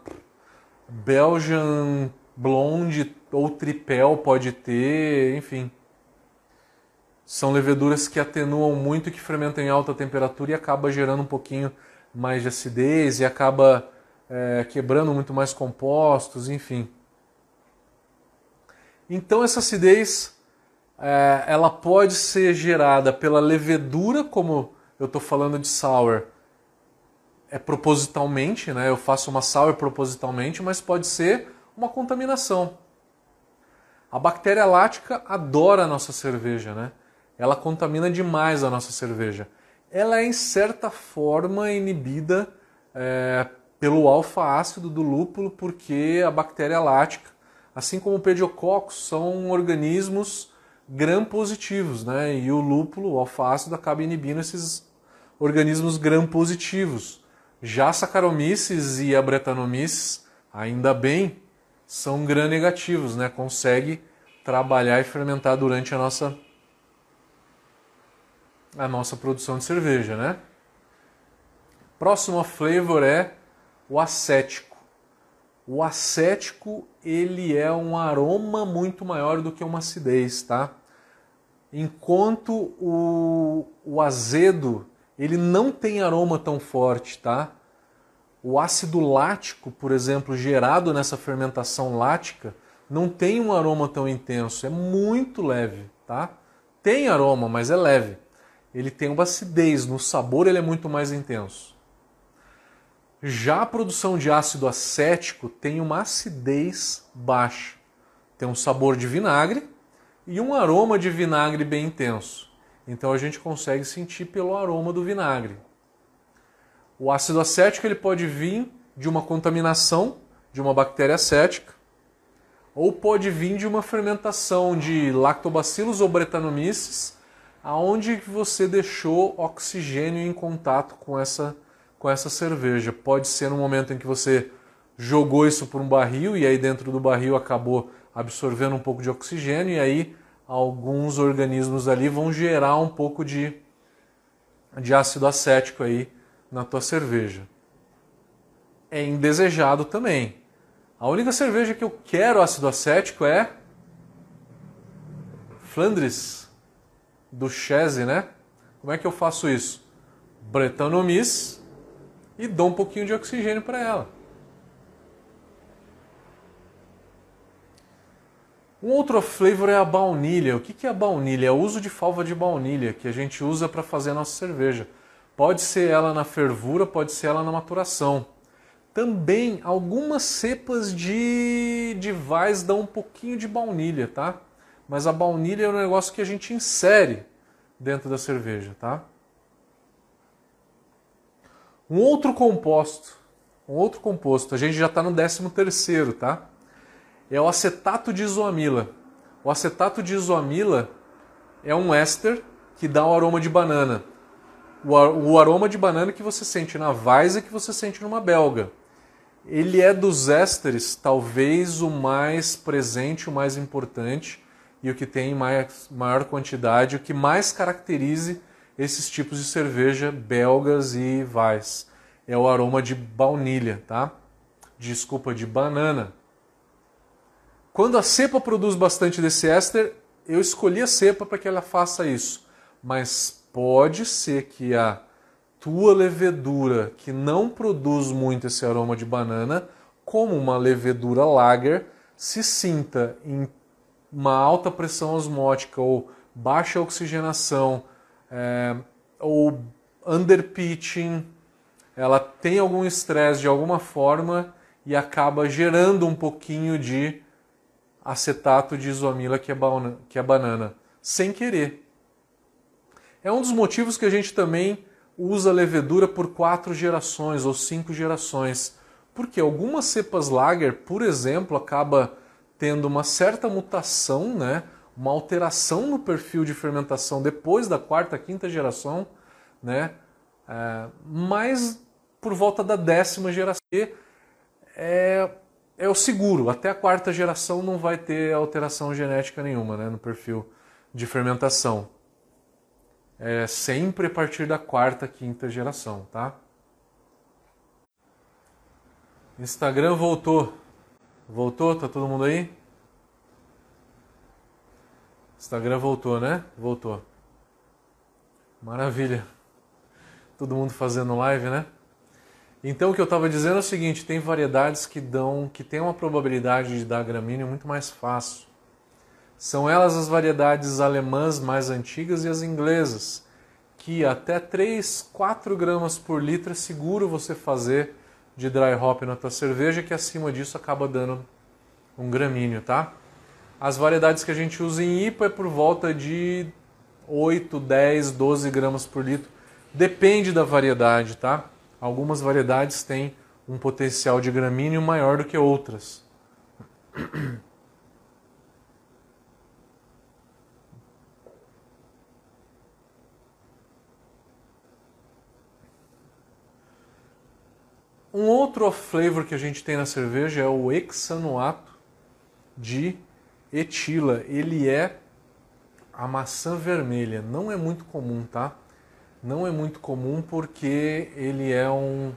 Belgian Blonde ou Tripel pode ter, enfim. São leveduras que atenuam muito, que fermentam em alta temperatura e acaba gerando um pouquinho mais de acidez e acaba é, quebrando muito mais compostos, enfim. Então essa acidez é, ela pode ser gerada pela levedura, como eu estou falando de sour, é propositalmente, né? Eu faço uma sour propositalmente, mas pode ser uma contaminação. A bactéria lática adora a nossa cerveja, né? Ela contamina demais a nossa cerveja. Ela é, em certa forma, inibida é, pelo alfa-ácido do lúpulo, porque a bactéria lática, assim como o pediococcus, são organismos gram-positivos, né? E o lúpulo, o alfa-ácido, acaba inibindo esses organismos gram-positivos. Já Saccharomyces e a Brettanomyces, ainda bem, são gram-negativos, né? Consegue trabalhar e fermentar durante a nossa a nossa produção de cerveja, né? Próximo flavor é o acético. O acético ele é um aroma muito maior do que uma acidez, tá? Enquanto o, o azedo ele não tem aroma tão forte, tá? O ácido lático, por exemplo, gerado nessa fermentação lática, não tem um aroma tão intenso, é muito leve, tá? Tem aroma, mas é leve ele tem uma acidez, no sabor ele é muito mais intenso. Já a produção de ácido acético tem uma acidez baixa. Tem um sabor de vinagre e um aroma de vinagre bem intenso. Então a gente consegue sentir pelo aroma do vinagre. O ácido acético ele pode vir de uma contaminação de uma bactéria acética ou pode vir de uma fermentação de lactobacillus ou bretanomyces aonde você deixou oxigênio em contato com essa, com essa cerveja. Pode ser no momento em que você jogou isso por um barril e aí dentro do barril acabou absorvendo um pouco de oxigênio e aí alguns organismos ali vão gerar um pouco de, de ácido acético aí na tua cerveja. É indesejado também. A única cerveja que eu quero ácido acético é Flandres do Chese, né? Como é que eu faço isso? Bretanomiss e dou um pouquinho de oxigênio para ela. Um outro flavor é a baunilha. O que é a baunilha? É o uso de falva de baunilha que a gente usa para fazer a nossa cerveja. Pode ser ela na fervura, pode ser ela na maturação. Também algumas cepas de, de vais dão um pouquinho de baunilha, tá? Mas a baunilha é um negócio que a gente insere dentro da cerveja, tá? Um outro composto, um outro composto, a gente já está no 13 terceiro, tá? É o acetato de isoamila. O acetato de isoamila é um éster que dá um aroma de banana o aroma de banana que você sente na Weiss e que você sente numa belga. Ele é dos ésteres talvez o mais presente, o mais importante e o que tem mais, maior quantidade, o que mais caracterize esses tipos de cerveja belgas e Weiss. É o aroma de baunilha, tá? Desculpa, de banana. Quando a cepa produz bastante desse éster, eu escolhi a cepa para que ela faça isso. Mas pode ser que a tua levedura, que não produz muito esse aroma de banana, como uma levedura lager, se sinta em uma alta pressão osmótica ou baixa oxigenação é, ou underpitching, ela tem algum estresse de alguma forma e acaba gerando um pouquinho de acetato de isomila que é, que é banana, sem querer. É um dos motivos que a gente também usa levedura por quatro gerações ou cinco gerações. Porque algumas cepas lager, por exemplo, acaba tendo uma certa mutação, né? uma alteração no perfil de fermentação depois da quarta, quinta geração, né? É, mas por volta da décima geração é, é o seguro. Até a quarta geração não vai ter alteração genética nenhuma né, no perfil de fermentação é sempre a partir da quarta, quinta geração, tá? Instagram voltou. Voltou? Tá todo mundo aí? Instagram voltou, né? Voltou. Maravilha. Todo mundo fazendo live, né? Então o que eu estava dizendo é o seguinte, tem variedades que dão, que tem uma probabilidade de dar gramíneo muito mais fácil. São elas as variedades alemãs mais antigas e as inglesas, que até 3, 4 gramas por litro é seguro você fazer de dry hop na tua cerveja, que acima disso acaba dando um gramíneo, tá? As variedades que a gente usa em IPA é por volta de 8, 10, 12 gramas por litro. Depende da variedade, tá? Algumas variedades têm um potencial de gramíneo maior do que outras. Um outro flavor que a gente tem na cerveja é o hexanoato de etila. Ele é a maçã vermelha. Não é muito comum, tá? Não é muito comum porque ele é um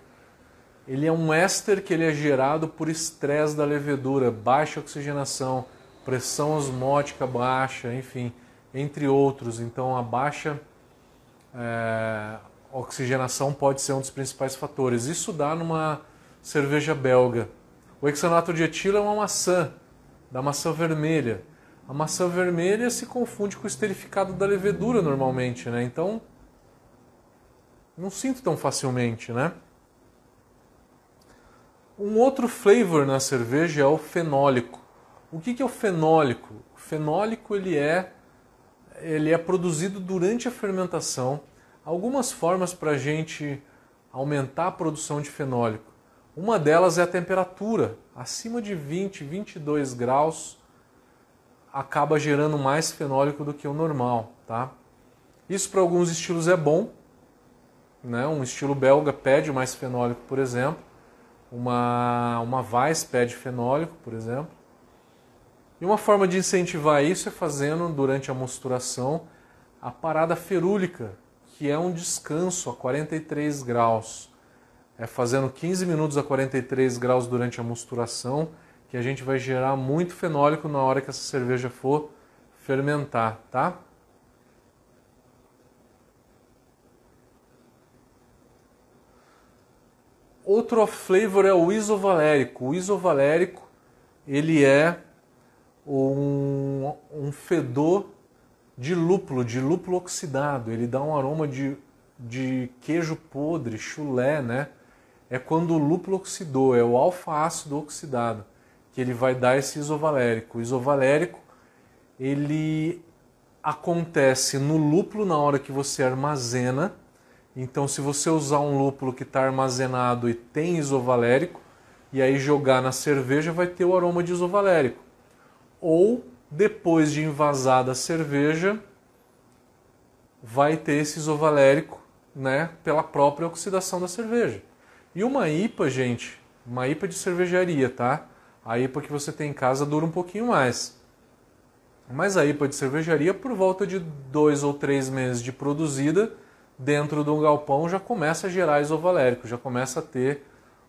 ele é um éster que ele é gerado por estresse da levedura, baixa oxigenação, pressão osmótica baixa, enfim, entre outros. Então a baixa é, oxigenação pode ser um dos principais fatores. Isso dá numa cerveja belga. O hexanato de etilo é uma maçã, da maçã vermelha. A maçã vermelha se confunde com o esterificado da levedura normalmente, né? Então, não sinto tão facilmente, né? Um outro flavor na cerveja é o fenólico. O que é o fenólico? O fenólico ele é, ele é produzido durante a fermentação algumas formas para a gente aumentar a produção de fenólico. Uma delas é a temperatura. Acima de 20, 22 graus acaba gerando mais fenólico do que o normal, tá? Isso para alguns estilos é bom, né? Um estilo belga pede mais fenólico, por exemplo. Uma uma Weiss pede fenólico, por exemplo. E uma forma de incentivar isso é fazendo durante a mosturação a parada ferúlica, que é um descanso a 43 graus. É fazendo 15 minutos a 43 graus durante a mosturação que a gente vai gerar muito fenólico na hora que essa cerveja for fermentar, tá? Outro flavor é o isovalérico. O isovalérico ele é um, um fedor de lúpulo, de lúpulo oxidado. Ele dá um aroma de, de queijo podre, chulé, né? É quando o lúpulo oxidou, é o alfa-ácido oxidado, que ele vai dar esse isovalérico. O isovalérico, ele acontece no lúpulo na hora que você armazena. Então, se você usar um lúpulo que está armazenado e tem isovalérico, e aí jogar na cerveja, vai ter o aroma de isovalérico ou depois de envasada a cerveja, vai ter esse isovalérico né, pela própria oxidação da cerveja. E uma IPA, gente, uma IPA de cervejaria, tá? A IPA que você tem em casa dura um pouquinho mais. Mas a IPA de cervejaria, por volta de dois ou três meses de produzida, dentro de um galpão já começa a gerar isovalérico, já começa a ter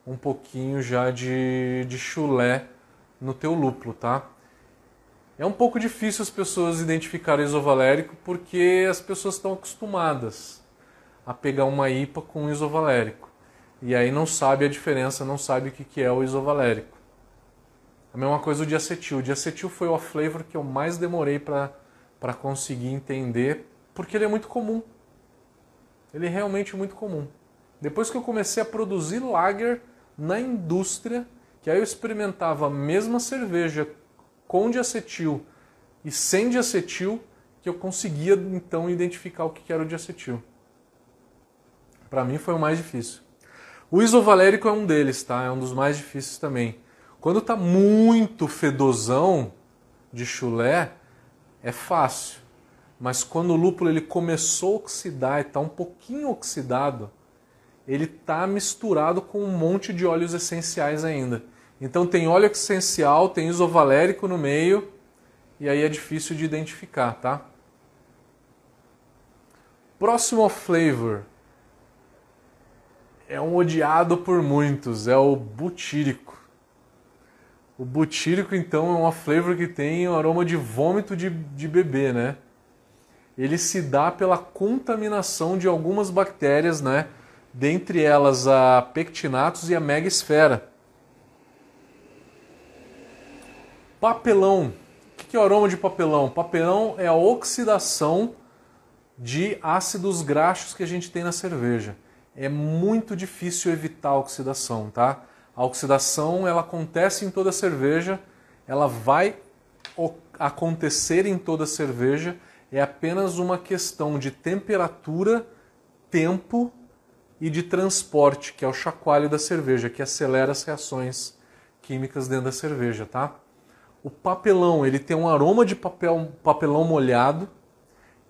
um pouquinho já de, de chulé no teu lúpulo, tá? É um pouco difícil as pessoas identificarem isovalérico porque as pessoas estão acostumadas a pegar uma IPA com isovalérico. E aí não sabe a diferença, não sabe o que é o isovalérico. A mesma coisa o diacetil. O diacetil foi o flavor que eu mais demorei para conseguir entender, porque ele é muito comum. Ele é realmente muito comum. Depois que eu comecei a produzir lager na indústria, que aí eu experimentava a mesma cerveja com diacetil e sem diacetil que eu conseguia então identificar o que era o diacetil. Para mim foi o mais difícil. O isovalérico é um deles, tá? É um dos mais difíceis também. Quando tá muito fedozão de chulé, é fácil. Mas quando o lúpulo ele começou a oxidar e está um pouquinho oxidado, ele está misturado com um monte de óleos essenciais ainda. Então tem óleo essencial, tem isovalérico no meio, e aí é difícil de identificar, tá? Próximo flavor é um odiado por muitos, é o butírico. O butírico, então, é uma flavor que tem o aroma de vômito de, de bebê, né? Ele se dá pela contaminação de algumas bactérias, né? Dentre elas a pectinatos e a megasfera. Papelão. O que é o aroma de papelão? Papelão é a oxidação de ácidos graxos que a gente tem na cerveja. É muito difícil evitar a oxidação, tá? A oxidação ela acontece em toda cerveja, ela vai acontecer em toda cerveja, é apenas uma questão de temperatura, tempo e de transporte, que é o chacoalho da cerveja, que acelera as reações químicas dentro da cerveja, tá? O papelão, ele tem um aroma de papel, papelão molhado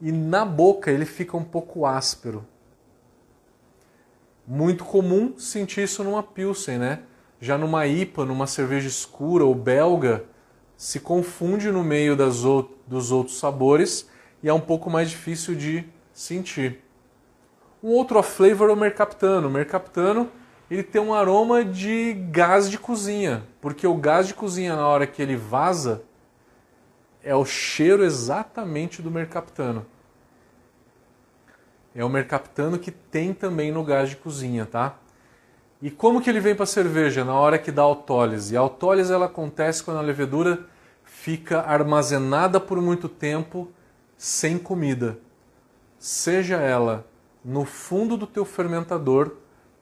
e na boca ele fica um pouco áspero. Muito comum sentir isso numa Pilsen, né? Já numa IPA, numa cerveja escura ou belga, se confunde no meio das, dos outros sabores e é um pouco mais difícil de sentir. Um outro flavor é o mercaptano. O mercaptano ele tem um aroma de gás de cozinha, porque o gás de cozinha na hora que ele vaza é o cheiro exatamente do mercaptano. É o mercaptano que tem também no gás de cozinha, tá? E como que ele vem para a cerveja? Na hora que dá autólise. A autólise ela acontece quando a levedura fica armazenada por muito tempo sem comida. Seja ela no fundo do teu fermentador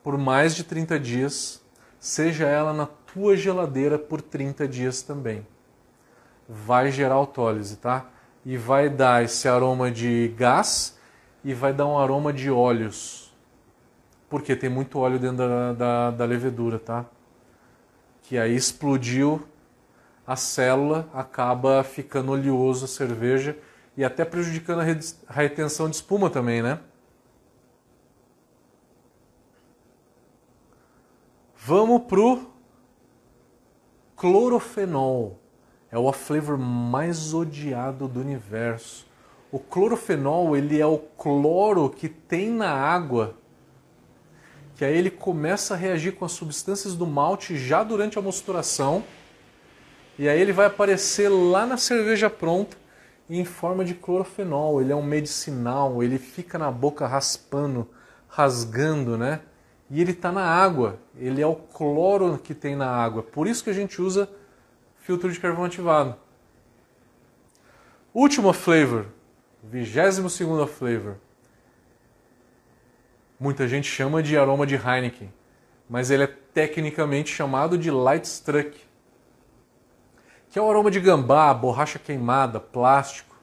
por mais de 30 dias, seja ela na tua geladeira por 30 dias também. Vai gerar autólise, tá? E vai dar esse aroma de gás e vai dar um aroma de óleos. Porque tem muito óleo dentro da, da, da levedura, tá? Que aí explodiu a célula, acaba ficando oleoso a cerveja e até prejudicando a retenção de espuma também, né? Vamos pro clorofenol. É o flavor mais odiado do universo. O clorofenol, ele é o cloro que tem na água, que aí ele começa a reagir com as substâncias do malte já durante a mosturação, e aí ele vai aparecer lá na cerveja pronta em forma de clorofenol. Ele é um medicinal, ele fica na boca raspando, rasgando, né? E ele está na água, ele é o cloro que tem na água. Por isso que a gente usa filtro de carvão ativado. Última flavor, vigésimo segunda flavor. Muita gente chama de aroma de Heineken, mas ele é tecnicamente chamado de Light Struck, que é o aroma de gambá, borracha queimada, plástico,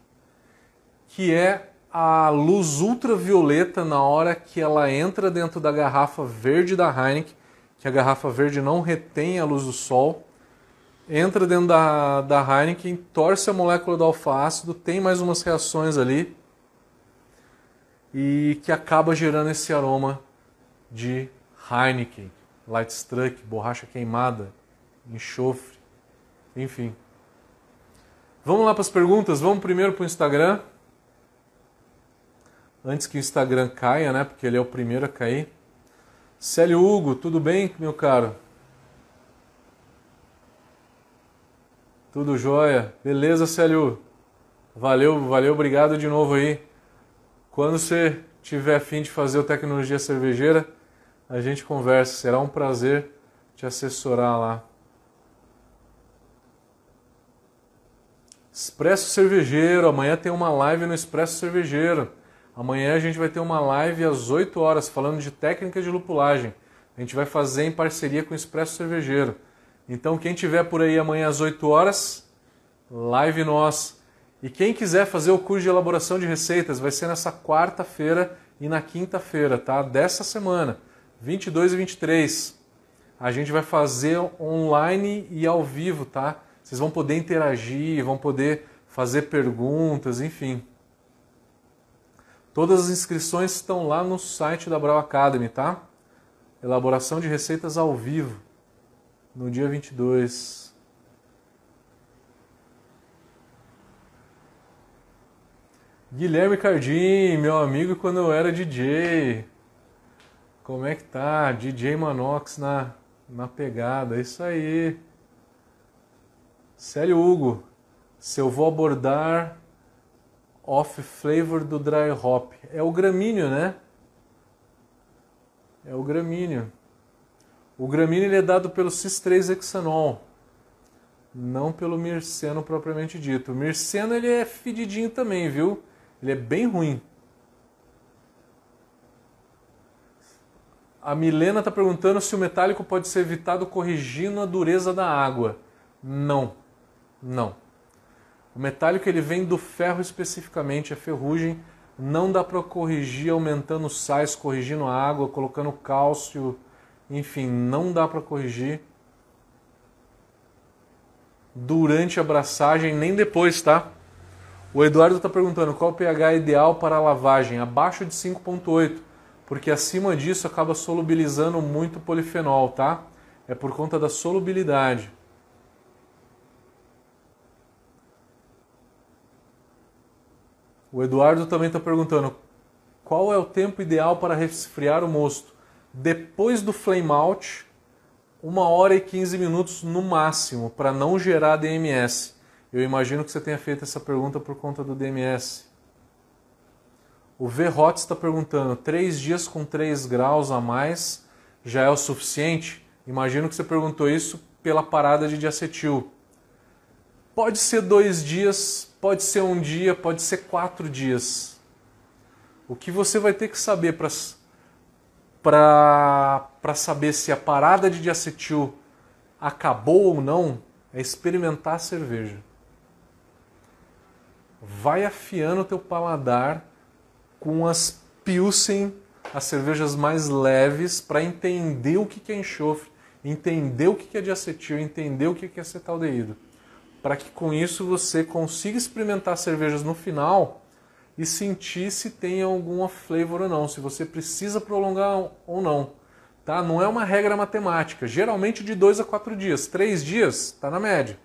que é a luz ultravioleta na hora que ela entra dentro da garrafa verde da Heineken, que a garrafa verde não retém a luz do sol entra dentro da, da Heineken, torce a molécula do alfa-ácido, tem mais umas reações ali e que acaba gerando esse aroma de Heineken, Lightstruck, borracha queimada, enxofre, enfim. Vamos lá para as perguntas. Vamos primeiro para o Instagram. Antes que o Instagram caia, né? Porque ele é o primeiro a cair. Célio Hugo, tudo bem, meu caro? Tudo jóia? Beleza, Célio? Valeu, valeu, obrigado de novo aí. Quando você tiver fim de fazer o Tecnologia Cervejeira, a gente conversa. Será um prazer te assessorar lá. Expresso Cervejeiro, amanhã tem uma live no Expresso Cervejeiro. Amanhã a gente vai ter uma live às 8 horas falando de técnica de lupulagem. A gente vai fazer em parceria com o Expresso Cervejeiro. Então, quem tiver por aí amanhã às 8 horas, live nós. E quem quiser fazer o curso de elaboração de receitas, vai ser nessa quarta-feira e na quinta-feira, tá? Dessa semana, 22 e 23. A gente vai fazer online e ao vivo, tá? Vocês vão poder interagir, vão poder fazer perguntas, enfim. Todas as inscrições estão lá no site da Brau Academy, tá? Elaboração de receitas ao vivo no dia 22. Guilherme Cardim, meu amigo quando eu era DJ. Como é que tá? DJ Manox na, na pegada, isso aí. Célio Hugo, se eu vou abordar off flavor do dry hop. É o gramíneo, né? É o gramíneo. O gramíneo ele é dado pelo cis-3-hexanol, não pelo mirceno propriamente dito. O mirceno ele é fedidinho também, viu? Ele é bem ruim. A Milena está perguntando se o metálico pode ser evitado corrigindo a dureza da água. Não, não. O metálico ele vem do ferro especificamente, a ferrugem. Não dá para corrigir aumentando sais, corrigindo a água, colocando cálcio enfim, não dá para corrigir durante a abraçagem nem depois, tá? O Eduardo está perguntando qual o pH ideal para a lavagem? Abaixo de 5.8, porque acima disso acaba solubilizando muito polifenol, tá? É por conta da solubilidade. O Eduardo também está perguntando qual é o tempo ideal para resfriar o mosto? Depois do flame out, uma hora e 15 minutos no máximo, para não gerar DMS. Eu imagino que você tenha feito essa pergunta por conta do DMS. O V-Hot está perguntando: 3 dias com 3 graus a mais já é o suficiente? Imagino que você perguntou isso pela parada de diacetil. Pode ser dois dias, pode ser um dia, pode ser quatro dias. O que você vai ter que saber para saber se a parada de diacetil acabou ou não é experimentar a cerveja. Vai afiando o teu paladar com as Pilsen, as cervejas mais leves, para entender o que é enxofre, entender o que é diacetil, entender o que é acetaldeído. Para que com isso você consiga experimentar cervejas no final e sentir se tem alguma flavor ou não, se você precisa prolongar ou não. Tá? Não é uma regra matemática. Geralmente de 2 a 4 dias. 3 dias está na média.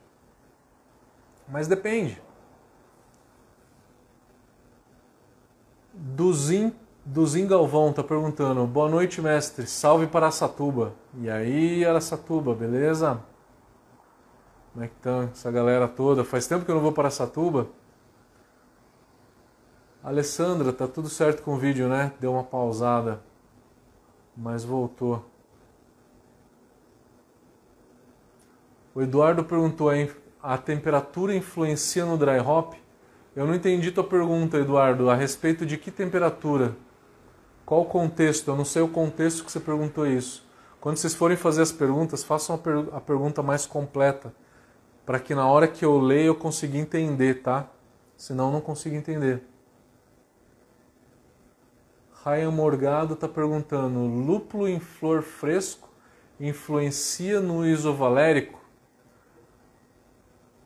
Mas depende. Duzin, Duzin Galvão está perguntando: Boa noite, mestre. Salve para Satuba. E aí, Aracatuba, beleza? Como é que estão essa galera toda? Faz tempo que eu não vou para Satuba. Alessandra, tá tudo certo com o vídeo, né? Deu uma pausada, mas voltou. O Eduardo perguntou: a temperatura influencia no dry hop? Eu não entendi tua pergunta, Eduardo, a respeito de que temperatura? Qual o contexto? Eu não sei o contexto que você perguntou isso. Quando vocês forem fazer as perguntas, façam a, per a pergunta mais completa, para que na hora que eu leio eu consiga entender, tá? Senão eu não consigo entender. Ryan Morgado está perguntando: lúpulo em flor fresco influencia no isovalérico?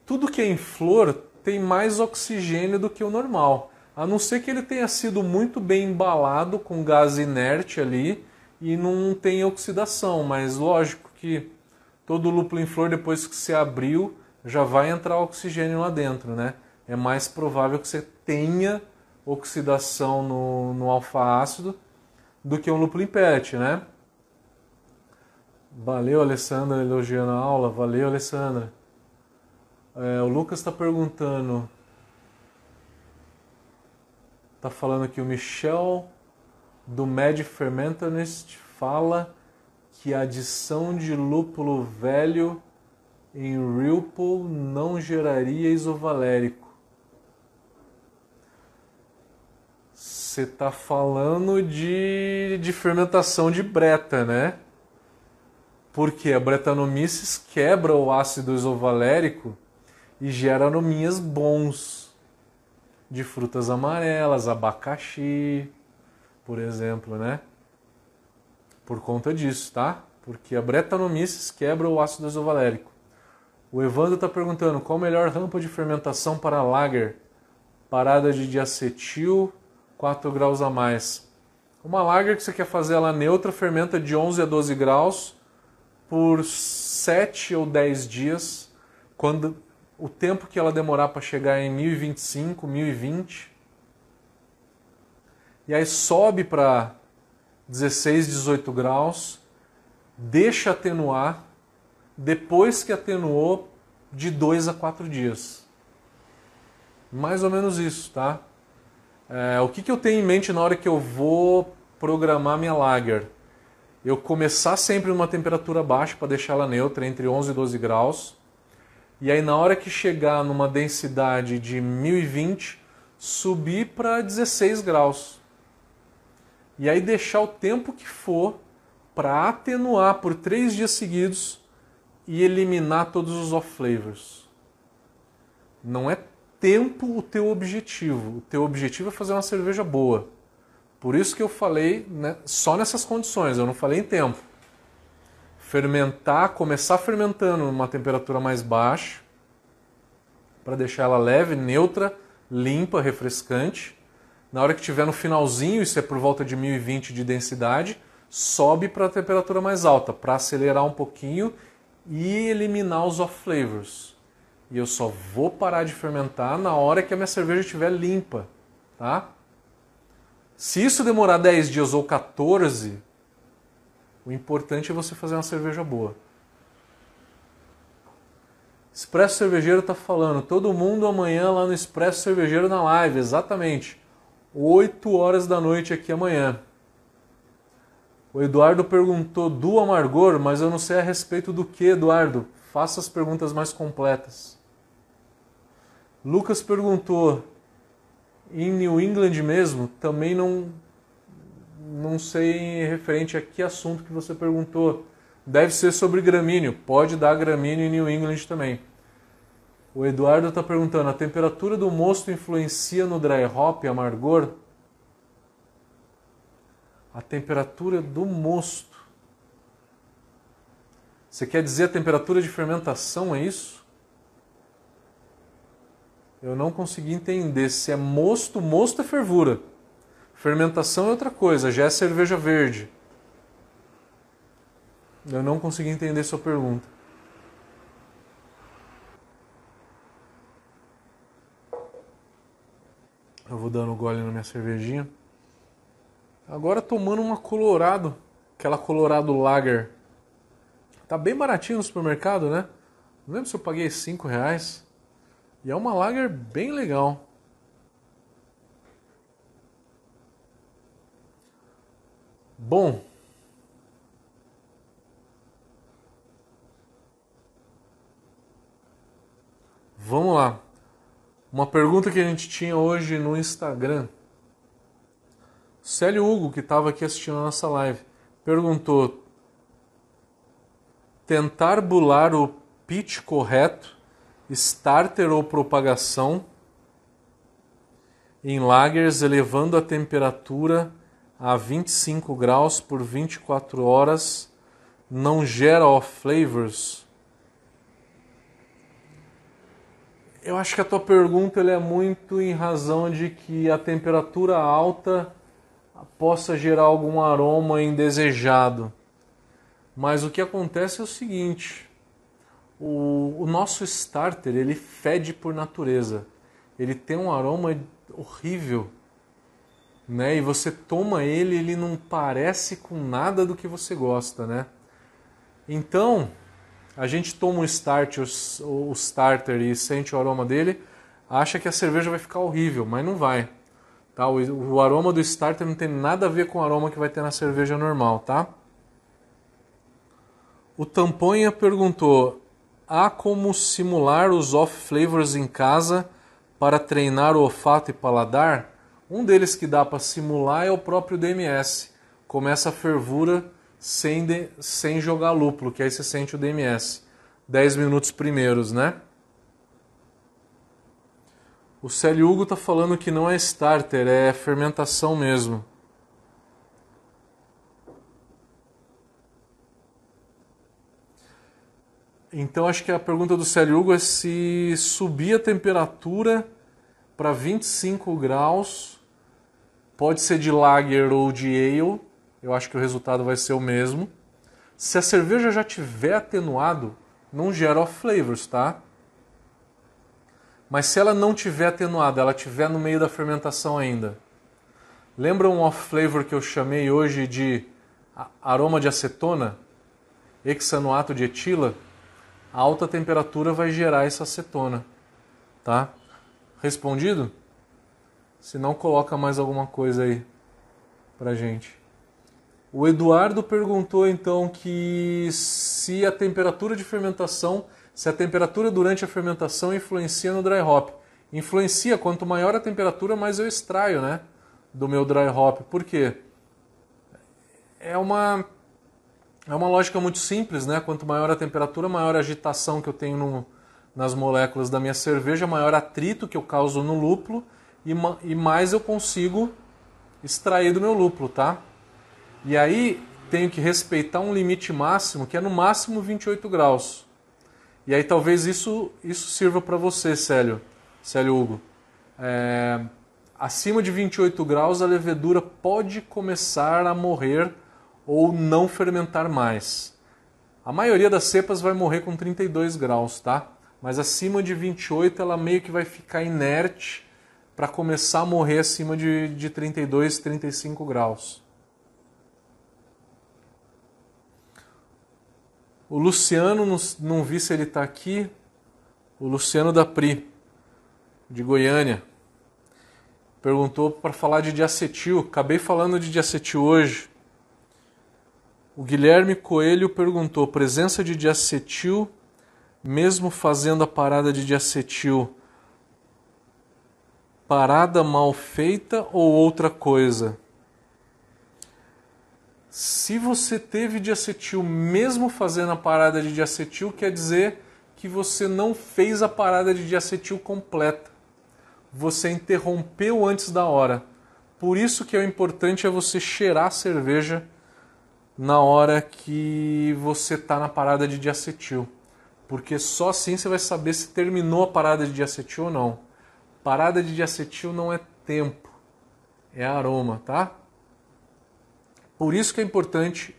Tudo que é em flor tem mais oxigênio do que o normal. A não ser que ele tenha sido muito bem embalado com gás inerte ali e não tem oxidação, mas lógico que todo lúpulo em flor depois que se abriu já vai entrar oxigênio lá dentro, né? É mais provável que você tenha oxidação no, no alfa-ácido do que um lúpulo em né? Valeu, Alessandra, elogiando a aula. Valeu, Alessandra. É, o Lucas está perguntando. Está falando aqui o Michel do Med Fermentanist fala que a adição de lúpulo velho em Ripple não geraria isovalérico. Você está falando de, de fermentação de breta, né? Porque a Brettanomyces quebra o ácido isovalérico e gera arominhas bons de frutas amarelas, abacaxi, por exemplo, né? Por conta disso, tá? Porque a Brettanomyces quebra o ácido isovalérico. O Evandro está perguntando qual a melhor rampa de fermentação para lager? Parada de diacetil, 4 graus a mais. Uma lager que você quer fazer ela neutra fermenta de 11 a 12 graus por 7 ou 10 dias, quando o tempo que ela demorar para chegar em 1025, 1020. E aí sobe para 16, 18 graus, deixa atenuar, depois que atenuou, de 2 a 4 dias. Mais ou menos isso, tá? É, o que, que eu tenho em mente na hora que eu vou programar minha lager? Eu começar sempre numa temperatura baixa para deixar ela neutra, entre 11 e 12 graus e aí na hora que chegar numa densidade de 1020, subir para 16 graus. E aí deixar o tempo que for para atenuar por três dias seguidos e eliminar todos os off flavors. Não é tempo o teu objetivo. O teu objetivo é fazer uma cerveja boa. Por isso que eu falei né, só nessas condições, eu não falei em tempo fermentar, começar fermentando numa temperatura mais baixa, para deixar ela leve, neutra, limpa, refrescante. Na hora que tiver no finalzinho, isso é por volta de 1020 de densidade, sobe para a temperatura mais alta, para acelerar um pouquinho e eliminar os off flavors. E eu só vou parar de fermentar na hora que a minha cerveja estiver limpa, tá? Se isso demorar 10 dias ou 14, o importante é você fazer uma cerveja boa. Expresso Cervejeiro está falando, todo mundo amanhã lá no Expresso Cervejeiro na live, exatamente. 8 horas da noite aqui amanhã. O Eduardo perguntou do amargor, mas eu não sei a respeito do que, Eduardo. Faça as perguntas mais completas. Lucas perguntou, em New England mesmo, também não não sei referente a que assunto que você perguntou. Deve ser sobre gramíneo. Pode dar gramíneo em New England também. O Eduardo está perguntando: a temperatura do mosto influencia no dry hop amargor? a temperatura do mosto. Você quer dizer a temperatura de fermentação, é isso? Eu não consegui entender se é mosto, mosto é fervura. Fermentação é outra coisa, já é cerveja verde. Eu não consegui entender sua pergunta. Eu vou dando um gole na minha cervejinha. Agora tomando uma Colorado, aquela Colorado Lager. Tá bem baratinho no supermercado, né? Não lembro se eu paguei 5 reais. E é uma Lager bem legal. Bom, vamos lá. Uma pergunta que a gente tinha hoje no Instagram. Célio Hugo, que estava aqui assistindo a nossa live, perguntou: tentar bular o pitch correto, starter ou propagação em lagers elevando a temperatura a 25 graus por 24 horas não gera off flavors? Eu acho que a tua pergunta é muito em razão de que a temperatura alta possa gerar algum aroma indesejado. Mas o que acontece é o seguinte: o, o nosso starter ele fede por natureza, ele tem um aroma horrível né? E você toma ele, ele não parece com nada do que você gosta, né? Então, a gente toma o o starter e sente o aroma dele, acha que a cerveja vai ficar horrível, mas não vai. Tá? O, o aroma do starter não tem nada a ver com o aroma que vai ter na cerveja normal, tá? O Tamponha perguntou: há como simular os off flavors em casa para treinar o olfato e paladar? Um deles que dá para simular é o próprio DMS. Começa a fervura sem, de, sem jogar lúpulo, que aí você sente o DMS. 10 minutos primeiros, né? O Célio Hugo está falando que não é starter, é fermentação mesmo. Então acho que a pergunta do Célio Hugo é se subir a temperatura para 25 graus Pode ser de lager ou de ale, eu acho que o resultado vai ser o mesmo. Se a cerveja já tiver atenuado, não gera off flavors, tá? Mas se ela não tiver atenuada, ela tiver no meio da fermentação ainda. Lembra um off flavor que eu chamei hoje de aroma de acetona? Hexanoato de etila? A alta temperatura vai gerar essa acetona, tá? Respondido? Se não, coloca mais alguma coisa aí pra gente. O Eduardo perguntou então que se a temperatura de fermentação, se a temperatura durante a fermentação influencia no dry hop. Influencia, quanto maior a temperatura, mais eu extraio, né, do meu dry hop. Por quê? É uma é uma lógica muito simples, né? Quanto maior a temperatura, maior a agitação que eu tenho no, nas moléculas da minha cerveja, maior atrito que eu causo no lúpulo e, e mais eu consigo extrair do meu lúpulo, tá? E aí tenho que respeitar um limite máximo, que é no máximo 28 graus. E aí talvez isso, isso sirva para você, Célio, Célio Hugo. É, acima de 28 graus a levedura pode começar a morrer ou não fermentar mais. A maioria das cepas vai morrer com 32 graus, tá? Mas acima de 28 ela meio que vai ficar inerte para começar a morrer acima de, de 32, 35 graus. O Luciano, não, vi se ele está aqui, o Luciano da Pri, de Goiânia, perguntou para falar de diacetil. Acabei falando de diacetil hoje. O Guilherme Coelho perguntou: presença de diacetil, mesmo fazendo a parada de diacetil, parada mal feita ou outra coisa? Se você teve diacetil mesmo fazendo a parada de diacetil, quer dizer que você não fez a parada de diacetil completa. Você interrompeu antes da hora. Por isso que é importante é você cheirar a cerveja na hora que você está na parada de diacetil. Porque só assim você vai saber se terminou a parada de diacetil ou não. Parada de diacetil não é tempo, é aroma, tá? Por isso que é importante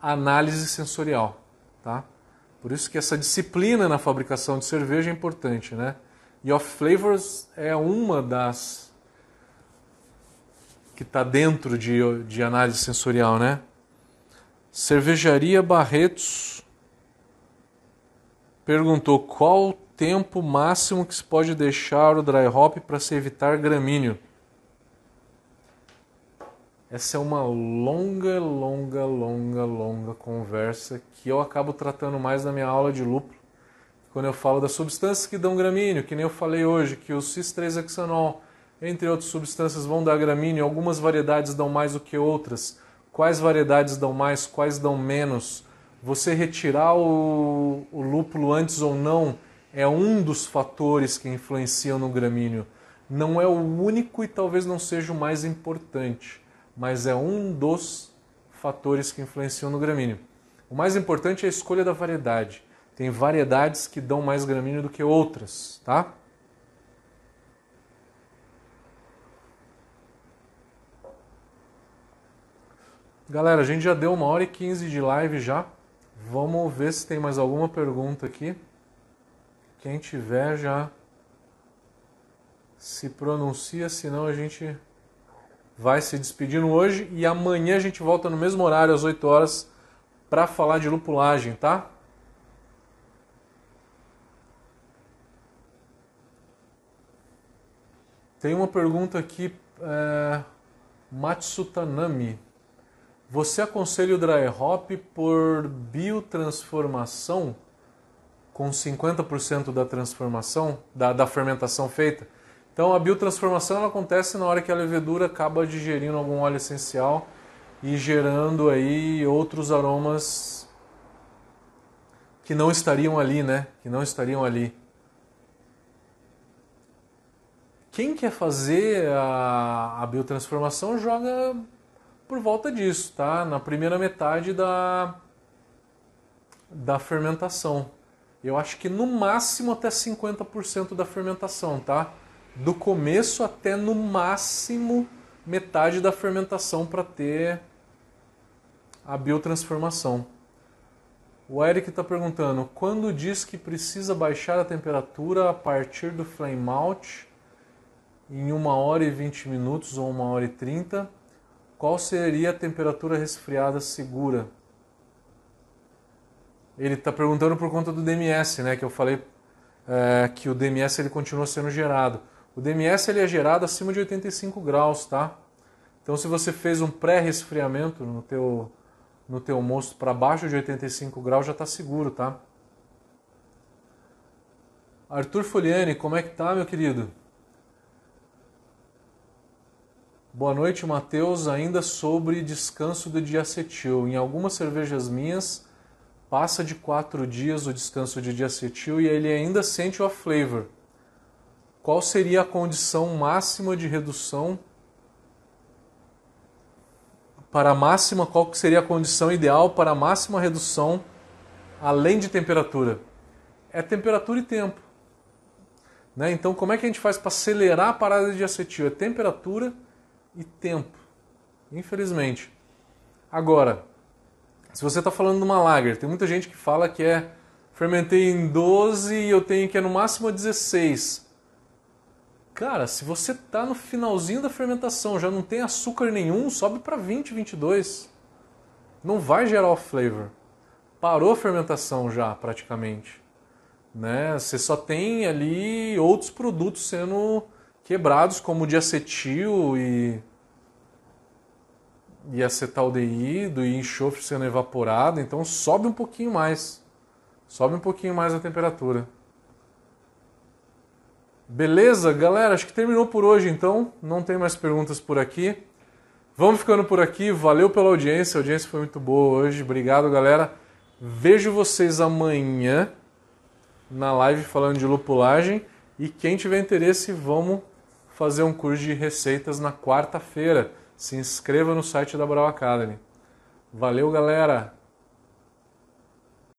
a análise sensorial, tá? Por isso que essa disciplina na fabricação de cerveja é importante, né? E off flavors é uma das que está dentro de, de análise sensorial, né? Cervejaria Barretos perguntou qual o tempo máximo que se pode deixar o dry hop para se evitar gramíneo. Essa é uma longa, longa, longa, longa conversa que eu acabo tratando mais na minha aula de lúpulo, quando eu falo das substâncias que dão gramíneo, que nem eu falei hoje, que o cis-3-hexanol, entre outras substâncias, vão dar gramíneo, algumas variedades dão mais do que outras, quais variedades dão mais, quais dão menos, você retirar o, o lúpulo antes ou não é um dos fatores que influenciam no gramíneo. Não é o único e talvez não seja o mais importante, mas é um dos fatores que influenciam no gramíneo. O mais importante é a escolha da variedade. Tem variedades que dão mais gramíneo do que outras, tá? Galera, a gente já deu uma hora e quinze de live já. Vamos ver se tem mais alguma pergunta aqui. Quem tiver já se pronuncia, senão a gente vai se despedindo hoje e amanhã a gente volta no mesmo horário, às 8 horas, para falar de lupulagem, tá? Tem uma pergunta aqui, é, Matsutanami. Você aconselha o dry hop por biotransformação com 50% da transformação, da, da, fermentação feita? Então a biotransformação ela acontece na hora que a levedura acaba digerindo algum óleo essencial e gerando aí outros aromas que não estariam ali, né? Que não estariam ali. Quem quer fazer a, a biotransformação joga por volta disso, tá? Na primeira metade da, da fermentação. Eu acho que no máximo até 50% da fermentação, tá? Do começo até no máximo metade da fermentação para ter a biotransformação. O Eric está perguntando: quando diz que precisa baixar a temperatura a partir do flame out em 1 hora e 20 minutos ou 1 hora e 30, qual seria a temperatura resfriada segura? Ele está perguntando por conta do DMS, né? Que eu falei é, que o DMS ele continua sendo gerado. O DMS ele é gerado acima de 85 graus, tá? Então, se você fez um pré-resfriamento no teu, no teu mosto para baixo de 85 graus, já está seguro, tá? Arthur Foliani, como é que tá, meu querido? Boa noite, Matheus. Ainda sobre descanso do diacetil. Em algumas cervejas minhas, passa de quatro dias o descanso de diacetil e ele ainda sente o off-flavor. Qual seria a condição máxima de redução? Para a máxima, qual seria a condição ideal para a máxima redução além de temperatura? É temperatura e tempo. Né? Então, como é que a gente faz para acelerar a parada de acetil? É temperatura e e tempo. Infelizmente. Agora, se você está falando de uma lager, tem muita gente que fala que é fermentei em 12 e eu tenho que é no máximo 16. Cara, se você está no finalzinho da fermentação, já não tem açúcar nenhum, sobe para 20, 22. Não vai gerar off flavor. Parou a fermentação já, praticamente. Né? Você só tem ali outros produtos sendo quebrados, como o diacetil e, e acetaldeído e enxofre sendo evaporado, então sobe um pouquinho mais. Sobe um pouquinho mais a temperatura. Beleza, galera? Acho que terminou por hoje então. Não tem mais perguntas por aqui. Vamos ficando por aqui. Valeu pela audiência. A audiência foi muito boa hoje. Obrigado, galera. Vejo vocês amanhã na live falando de lupulagem. E quem tiver interesse, vamos fazer um curso de receitas na quarta-feira. Se inscreva no site da Brau Academy. Valeu, galera!